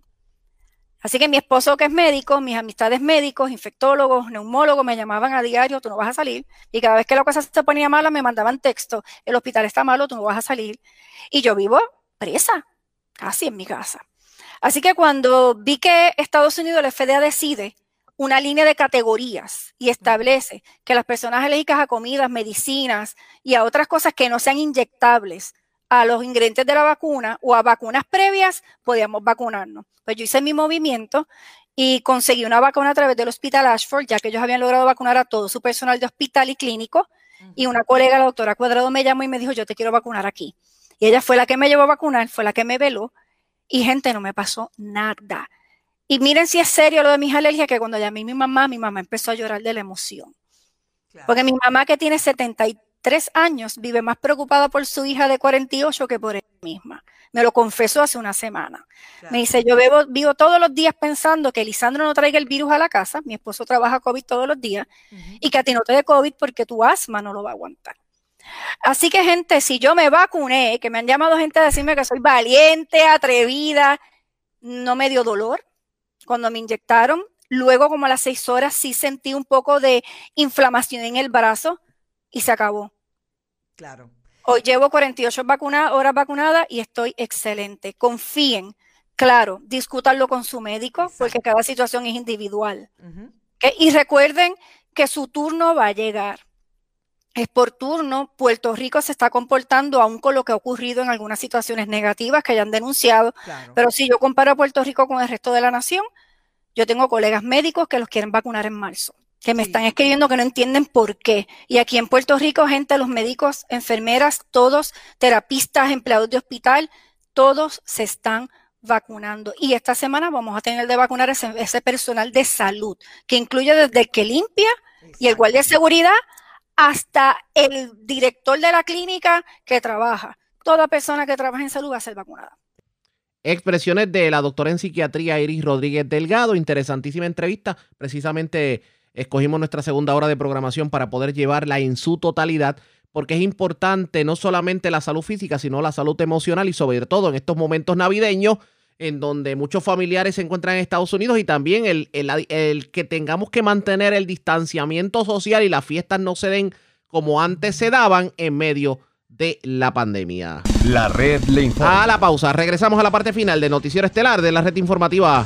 Así que mi esposo, que es médico, mis amistades médicos, infectólogos, neumólogos, me llamaban a diario, tú no vas a salir. Y cada vez que la cosa se ponía mala, me mandaban texto, el hospital está malo, tú no vas a salir. Y yo vivo presa, casi en mi casa. Así que cuando vi que Estados Unidos, la FDA decide una línea de categorías y establece que las personas alérgicas a comidas, medicinas y a otras cosas que no sean inyectables a los ingredientes de la vacuna o a vacunas previas, podíamos vacunarnos. Pues yo hice mi movimiento y conseguí una vacuna a través del Hospital Ashford, ya que ellos habían logrado vacunar a todo su personal de hospital y clínico. Y una colega, la doctora Cuadrado, me llamó y me dijo, yo te quiero vacunar aquí. Y ella fue la que me llevó a vacunar, fue la que me veló. Y gente, no me pasó nada. Y miren si es serio lo de mis alergias, que cuando llamé a mi mamá, mi mamá empezó a llorar de la emoción. Porque mi mamá que tiene 73 años vive más preocupada por su hija de 48 que por ella misma. Me lo confesó hace una semana. Me dice, yo vivo, todos los días pensando que Lisandro no traiga el virus a la casa, mi esposo trabaja COVID todos los días, y que a ti no te dé COVID porque tu asma no lo va a aguantar. Así que gente, si yo me vacuné, que me han llamado gente a decirme que soy valiente, atrevida, no me dio dolor, cuando me inyectaron. Luego, como a las seis horas, sí sentí un poco de inflamación en el brazo y se acabó. Claro. Hoy llevo 48 horas vacunada y estoy excelente. Confíen, claro, discútanlo con su médico porque cada situación es individual. Y recuerden que su turno va a llegar. Es por turno, Puerto Rico se está comportando aún con lo que ha ocurrido en algunas situaciones negativas que hayan denunciado. Pero si yo comparo a Puerto Rico con el resto de la nación, yo tengo colegas médicos que los quieren vacunar en marzo, que me están escribiendo que no entienden por qué. Y aquí en Puerto Rico, gente, los médicos, enfermeras, todos, terapistas, empleados de hospital, todos se están vacunando. Y esta semana vamos a tener de vacunar ese, ese personal de salud, que incluye desde el que limpia y el guardia de seguridad hasta el director de la clínica que trabaja. Toda persona que trabaja en salud va a ser vacunada. Expresiones de la doctora en psiquiatría Iris Rodríguez Delgado. Interesantísima entrevista. Precisamente escogimos nuestra segunda hora de programación para poder llevarla en su totalidad porque es importante no solamente la salud física, sino la salud emocional y sobre todo en estos momentos navideños en donde muchos familiares se encuentran en Estados Unidos y también el, el, que tengamos que mantener el distanciamiento social y las fiestas no se den como antes se daban en medio de la pandemia. La red le informa. A la pausa, regresamos a la parte final del noticiero estelar de la red informativa.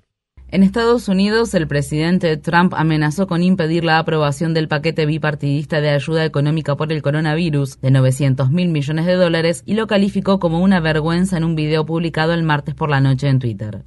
En Estados Unidos, el presidente Trump amenazó con impedir la aprobación del paquete bipartidista de ayuda económica por el coronavirus de 900 mil millones de dólares y lo calificó como una vergüenza en un video publicado el martes por la noche en Twitter.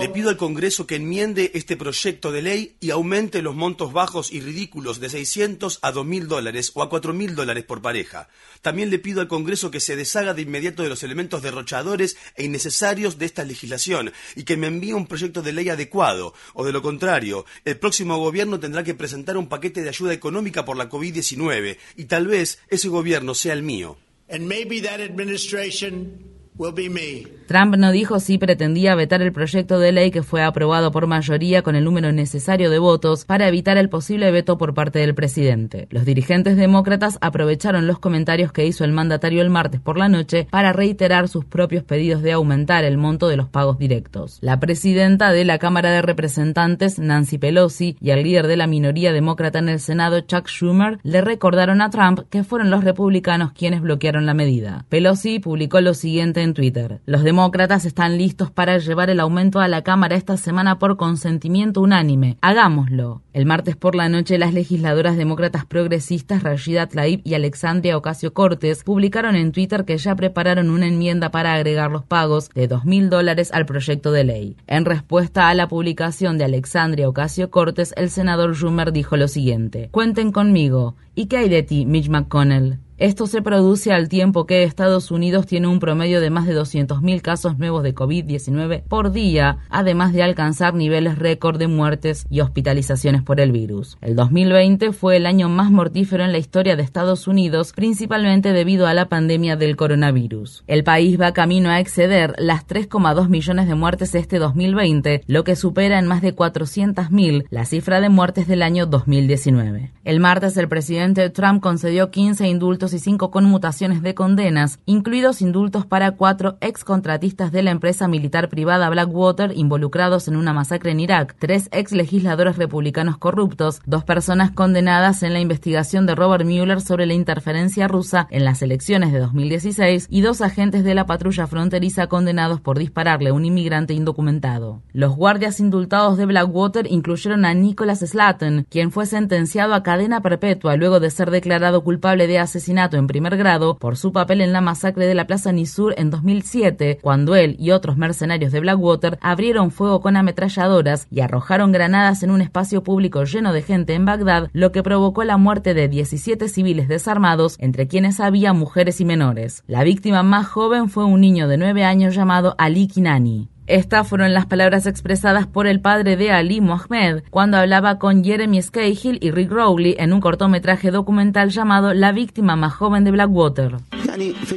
Le pido al Congreso que enmiende este proyecto de ley y aumente los montos bajos y ridículos de 600 a 2 mil dólares o a 4 mil dólares por pareja. También le pido al Congreso que se deshaga de inmediato de los elementos derrochadores e innecesarios de esta legislación y que me envíe un proyecto de ley adecuado, o de lo contrario, el próximo gobierno tendrá que presentar un paquete de ayuda económica por la COVID-19 y tal vez ese gobierno sea el mío. Trump no dijo si pretendía vetar el proyecto de ley que fue aprobado por mayoría con el número necesario de votos para evitar el posible veto por parte del presidente. Los dirigentes demócratas aprovecharon los comentarios que hizo el mandatario el martes por la noche para reiterar sus propios pedidos de aumentar el monto de los pagos directos. La presidenta de la Cámara de Representantes, Nancy Pelosi, y el líder de la minoría demócrata en el Senado, Chuck Schumer, le recordaron a Trump que fueron los republicanos quienes bloquearon la medida. Pelosi publicó lo siguiente en Twitter. Los demócratas están listos para llevar el aumento a la Cámara esta semana por consentimiento unánime. Hagámoslo. El martes por la noche, las legisladoras demócratas progresistas Rashida Tlaib y Alexandria Ocasio Cortes publicaron en Twitter que ya prepararon una enmienda para agregar los pagos de dos mil dólares al proyecto de ley. En respuesta a la publicación de Alexandria Ocasio Cortes, el senador Schumer dijo lo siguiente: Cuenten conmigo. ¿Y qué hay de ti, Mitch McConnell? Esto se produce al tiempo que Estados Unidos tiene un promedio de más de 200.000 casos nuevos de COVID-19 por día, además de alcanzar niveles récord de muertes y hospitalizaciones por el virus. El 2020 fue el año más mortífero en la historia de Estados Unidos, principalmente debido a la pandemia del coronavirus. El país va camino a exceder las 3,2 millones de muertes este 2020, lo que supera en más de 400.000 la cifra de muertes del año 2019. El martes el presidente Trump concedió 15 indultos y cinco conmutaciones de condenas, incluidos indultos para cuatro excontratistas de la empresa militar privada Blackwater involucrados en una masacre en Irak, tres ex legisladores republicanos corruptos, dos personas condenadas en la investigación de Robert Mueller sobre la interferencia rusa en las elecciones de 2016 y dos agentes de la patrulla fronteriza condenados por dispararle a un inmigrante indocumentado. Los guardias indultados de Blackwater incluyeron a Nicholas Slatton, quien fue sentenciado a cadena perpetua luego de ser declarado culpable de asesinato en primer grado por su papel en la masacre de la Plaza Nisur en 2007, cuando él y otros mercenarios de Blackwater abrieron fuego con ametralladoras y arrojaron granadas en un espacio público lleno de gente en Bagdad, lo que provocó la muerte de 17 civiles desarmados, entre quienes había mujeres y menores. La víctima más joven fue un niño de 9 años llamado Ali Kinani. Estas fueron las palabras expresadas por el padre de Ali Mohamed cuando hablaba con Jeremy Scahill y Rick Rowley en un cortometraje documental llamado La víctima más joven de Blackwater.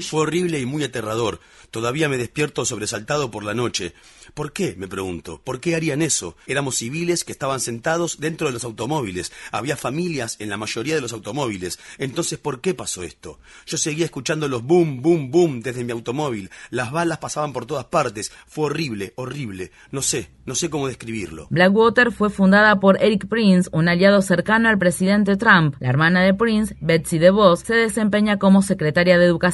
Fue horrible y muy aterrador. Todavía me despierto sobresaltado por la noche. ¿Por qué? me pregunto. ¿Por qué harían eso? Éramos civiles que estaban sentados dentro de los automóviles. Había familias en la mayoría de los automóviles. Entonces, ¿por qué pasó esto? Yo seguía escuchando los boom, boom, boom desde mi automóvil. Las balas pasaban por todas partes. Fue horrible, horrible. No sé, no sé cómo describirlo. Blackwater fue fundada por Eric Prince, un aliado cercano al presidente Trump. La hermana de Prince, Betsy DeVos, se desempeña como secretaria de Educación.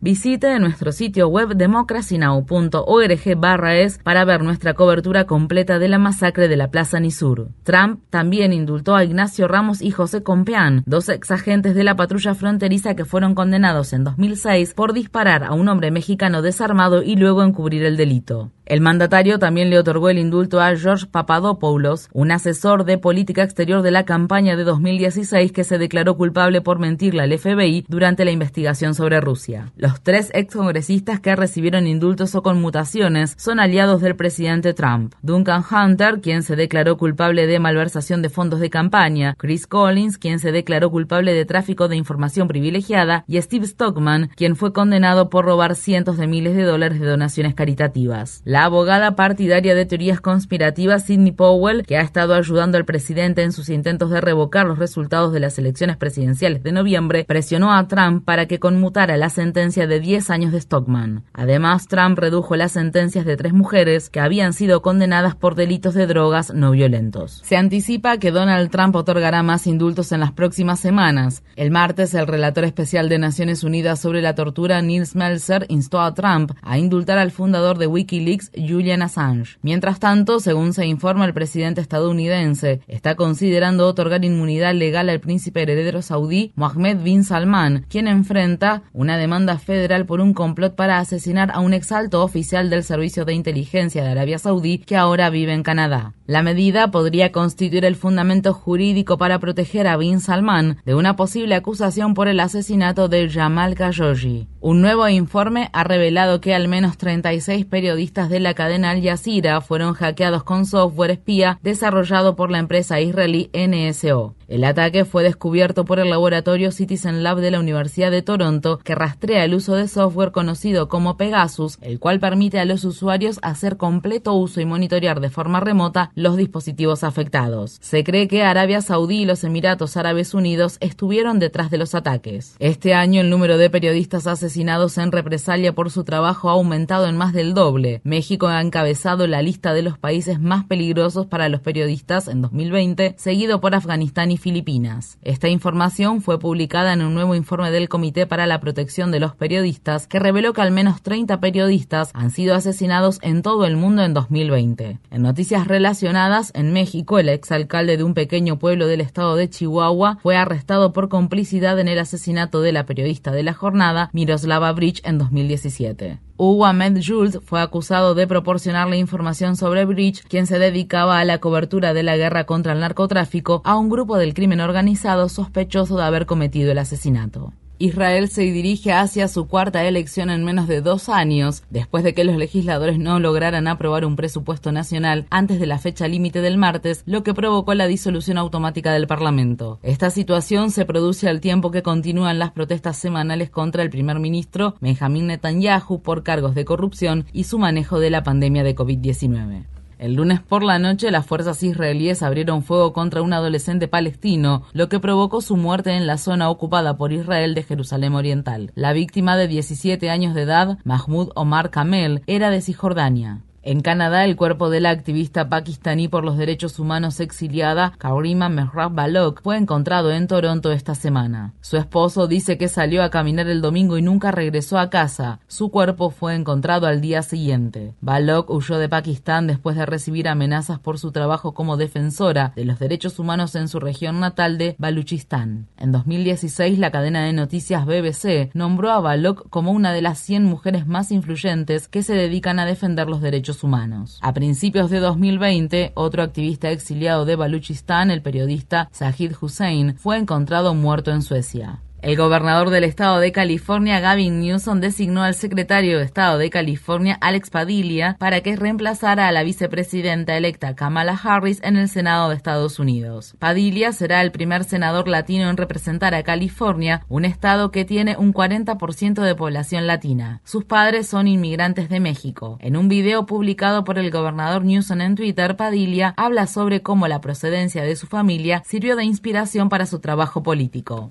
Visite nuestro sitio web democracynow.org barra es para ver nuestra cobertura completa de la masacre de la Plaza Nisur. Trump también indultó a Ignacio Ramos y José Compeán, dos ex agentes de la patrulla fronteriza que fueron condenados en 2006 por disparar a un hombre mexicano desarmado y luego encubrir el delito. El mandatario también le otorgó el indulto a George Papadopoulos, un asesor de política exterior de la campaña de 2016 que se declaró culpable por mentirle al FBI durante la investigación sobre Rusia. Los tres excongresistas que recibieron indultos o conmutaciones son aliados del presidente Trump. Duncan Hunter, quien se declaró culpable de malversación de fondos de campaña, Chris Collins, quien se declaró culpable de tráfico de información privilegiada, y Steve Stockman, quien fue condenado por robar cientos de miles de dólares de donaciones caritativas. Abogada partidaria de teorías conspirativas Sidney Powell, que ha estado ayudando al presidente en sus intentos de revocar los resultados de las elecciones presidenciales de noviembre, presionó a Trump para que conmutara la sentencia de 10 años de Stockman. Además, Trump redujo las sentencias de tres mujeres que habían sido condenadas por delitos de drogas no violentos. Se anticipa que Donald Trump otorgará más indultos en las próximas semanas. El martes, el relator especial de Naciones Unidas sobre la tortura, Nils Melzer, instó a Trump a indultar al fundador de Wikileaks, Julian Assange. Mientras tanto, según se informa, el presidente estadounidense está considerando otorgar inmunidad legal al príncipe heredero saudí Mohammed bin Salman, quien enfrenta una demanda federal por un complot para asesinar a un exalto oficial del Servicio de Inteligencia de Arabia Saudí que ahora vive en Canadá. La medida podría constituir el fundamento jurídico para proteger a bin Salman de una posible acusación por el asesinato de Jamal Khashoggi. Un nuevo informe ha revelado que al menos 36 periodistas de la cadena Al Jazeera fueron hackeados con software espía desarrollado por la empresa israelí NSO. El ataque fue descubierto por el laboratorio Citizen Lab de la Universidad de Toronto, que rastrea el uso de software conocido como Pegasus, el cual permite a los usuarios hacer completo uso y monitorear de forma remota los dispositivos afectados. Se cree que Arabia Saudí y los Emiratos Árabes Unidos estuvieron detrás de los ataques. Este año el número de periodistas asesinados en represalia por su trabajo ha aumentado en más del doble. México ha encabezado la lista de los países más peligrosos para los periodistas en 2020, seguido por Afganistán y Filipinas. Esta información fue publicada en un nuevo informe del Comité para la Protección de los Periodistas que reveló que al menos 30 periodistas han sido asesinados en todo el mundo en 2020. En noticias relacionadas, en México, el exalcalde de un pequeño pueblo del estado de Chihuahua fue arrestado por complicidad en el asesinato de la periodista de la jornada, Miroslava Bridge, en 2017. Hugo Ahmed Jules fue acusado de proporcionarle información sobre Bridge, quien se dedicaba a la cobertura de la guerra contra el narcotráfico, a un grupo del crimen organizado sospechoso de haber cometido el asesinato. Israel se dirige hacia su cuarta elección en menos de dos años, después de que los legisladores no lograran aprobar un presupuesto nacional antes de la fecha límite del martes, lo que provocó la disolución automática del Parlamento. Esta situación se produce al tiempo que continúan las protestas semanales contra el primer ministro Benjamin Netanyahu por cargos de corrupción y su manejo de la pandemia de COVID-19. El lunes por la noche, las fuerzas israelíes abrieron fuego contra un adolescente palestino, lo que provocó su muerte en la zona ocupada por Israel de Jerusalén Oriental. La víctima de 17 años de edad, Mahmoud Omar Kamel, era de Cisjordania. En Canadá, el cuerpo de la activista pakistaní por los derechos humanos exiliada Karima Mehrab Balok fue encontrado en Toronto esta semana. Su esposo dice que salió a caminar el domingo y nunca regresó a casa. Su cuerpo fue encontrado al día siguiente. Balok huyó de Pakistán después de recibir amenazas por su trabajo como defensora de los derechos humanos en su región natal de Baluchistán. En 2016, la cadena de noticias BBC nombró a Balok como una de las 100 mujeres más influyentes que se dedican a defender los derechos humanos. A principios de 2020, otro activista exiliado de Baluchistán, el periodista Zahid Hussein, fue encontrado muerto en Suecia. El gobernador del estado de California, Gavin Newsom, designó al secretario de Estado de California, Alex Padilla, para que reemplazara a la vicepresidenta electa Kamala Harris en el Senado de Estados Unidos. Padilla será el primer senador latino en representar a California, un estado que tiene un 40% de población latina. Sus padres son inmigrantes de México. En un video publicado por el gobernador Newsom en Twitter, Padilla habla sobre cómo la procedencia de su familia sirvió de inspiración para su trabajo político.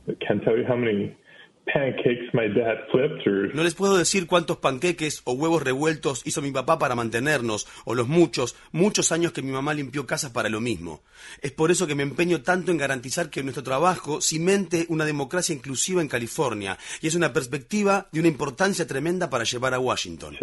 No les puedo decir cuántos panqueques o huevos revueltos hizo mi papá para mantenernos, o los muchos, muchos años que mi mamá limpió casas para lo mismo. Es por eso que me empeño tanto en garantizar que nuestro trabajo cimente una democracia inclusiva en California, y es una perspectiva de una importancia tremenda para llevar a Washington.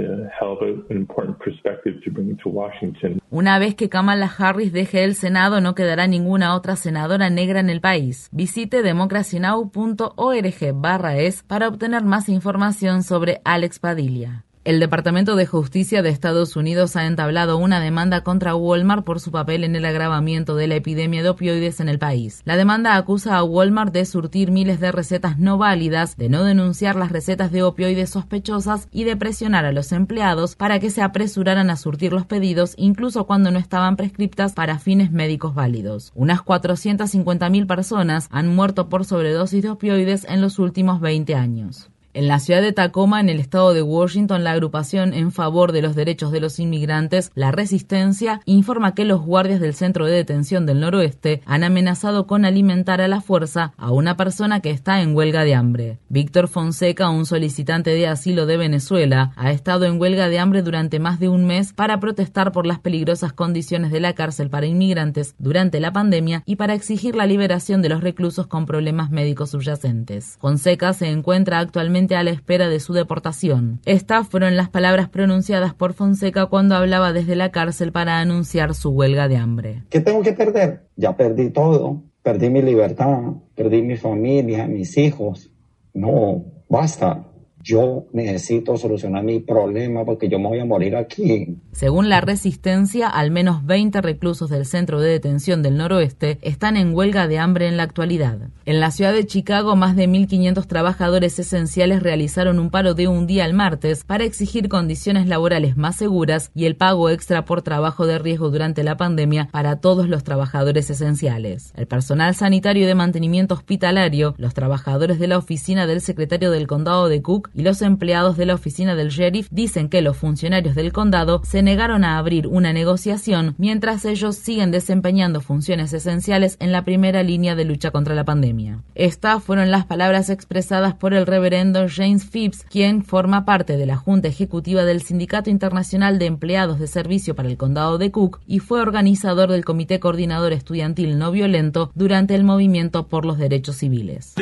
Una vez que Kamala Harris deje el Senado, no quedará ninguna otra senadora negra en el país. Visite democracynow.org barra es para obtener más información sobre Alex Padilla. El Departamento de Justicia de Estados Unidos ha entablado una demanda contra Walmart por su papel en el agravamiento de la epidemia de opioides en el país. La demanda acusa a Walmart de surtir miles de recetas no válidas, de no denunciar las recetas de opioides sospechosas y de presionar a los empleados para que se apresuraran a surtir los pedidos incluso cuando no estaban prescriptas para fines médicos válidos. Unas 450.000 personas han muerto por sobredosis de opioides en los últimos 20 años. En la ciudad de Tacoma, en el estado de Washington, la agrupación en favor de los derechos de los inmigrantes, La Resistencia, informa que los guardias del centro de detención del noroeste han amenazado con alimentar a la fuerza a una persona que está en huelga de hambre. Víctor Fonseca, un solicitante de asilo de Venezuela, ha estado en huelga de hambre durante más de un mes para protestar por las peligrosas condiciones de la cárcel para inmigrantes durante la pandemia y para exigir la liberación de los reclusos con problemas médicos subyacentes. Fonseca se encuentra actualmente a la espera de su deportación. Estas fueron las palabras pronunciadas por Fonseca cuando hablaba desde la cárcel para anunciar su huelga de hambre. ¿Qué tengo que perder? Ya perdí todo. Perdí mi libertad, perdí mi familia, mis hijos. No, basta. Yo necesito solucionar mi problema porque yo me voy a morir aquí. Según la resistencia, al menos 20 reclusos del centro de detención del noroeste están en huelga de hambre en la actualidad. En la ciudad de Chicago, más de 1.500 trabajadores esenciales realizaron un paro de un día el martes para exigir condiciones laborales más seguras y el pago extra por trabajo de riesgo durante la pandemia para todos los trabajadores esenciales. El personal sanitario de mantenimiento hospitalario, los trabajadores de la oficina del secretario del condado de Cook y los empleados de la oficina del sheriff dicen que los funcionarios del condado se negaron a abrir una negociación mientras ellos siguen desempeñando funciones esenciales en la primera línea de lucha contra la pandemia. Estas fueron las palabras expresadas por el reverendo James Phipps, quien forma parte de la Junta Ejecutiva del Sindicato Internacional de Empleados de Servicio para el Condado de Cook y fue organizador del Comité Coordinador Estudiantil No Violento durante el movimiento por los derechos civiles.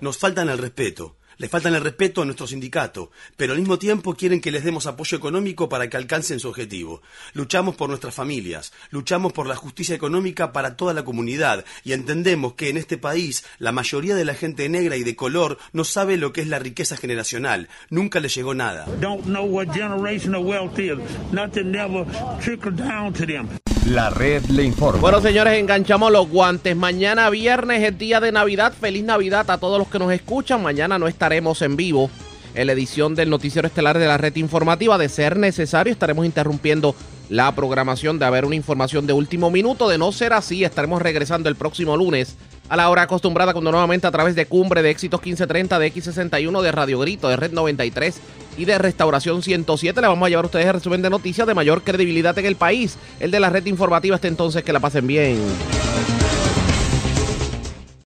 Nos faltan el respeto. Le faltan el respeto a nuestro sindicato, pero al mismo tiempo quieren que les demos apoyo económico para que alcancen su objetivo. Luchamos por nuestras familias, luchamos por la justicia económica para toda la comunidad y entendemos que en este país la mayoría de la gente negra y de color no sabe lo que es la riqueza generacional. Nunca les llegó nada. La red le informa. Bueno, señores, enganchamos los guantes. Mañana viernes es día de Navidad. Feliz Navidad a todos los que nos escuchan. Mañana no estaremos en vivo en la edición del noticiero estelar de la red informativa. De ser necesario, estaremos interrumpiendo la programación de haber una información de último minuto. De no ser así, estaremos regresando el próximo lunes a la hora acostumbrada cuando nuevamente a través de Cumbre de Éxitos 1530, de X61, de Radio Grito, de Red 93 y de Restauración 107 le vamos a llevar a ustedes el resumen de noticias de mayor credibilidad en el país, el de la red informativa. Hasta entonces que la pasen bien.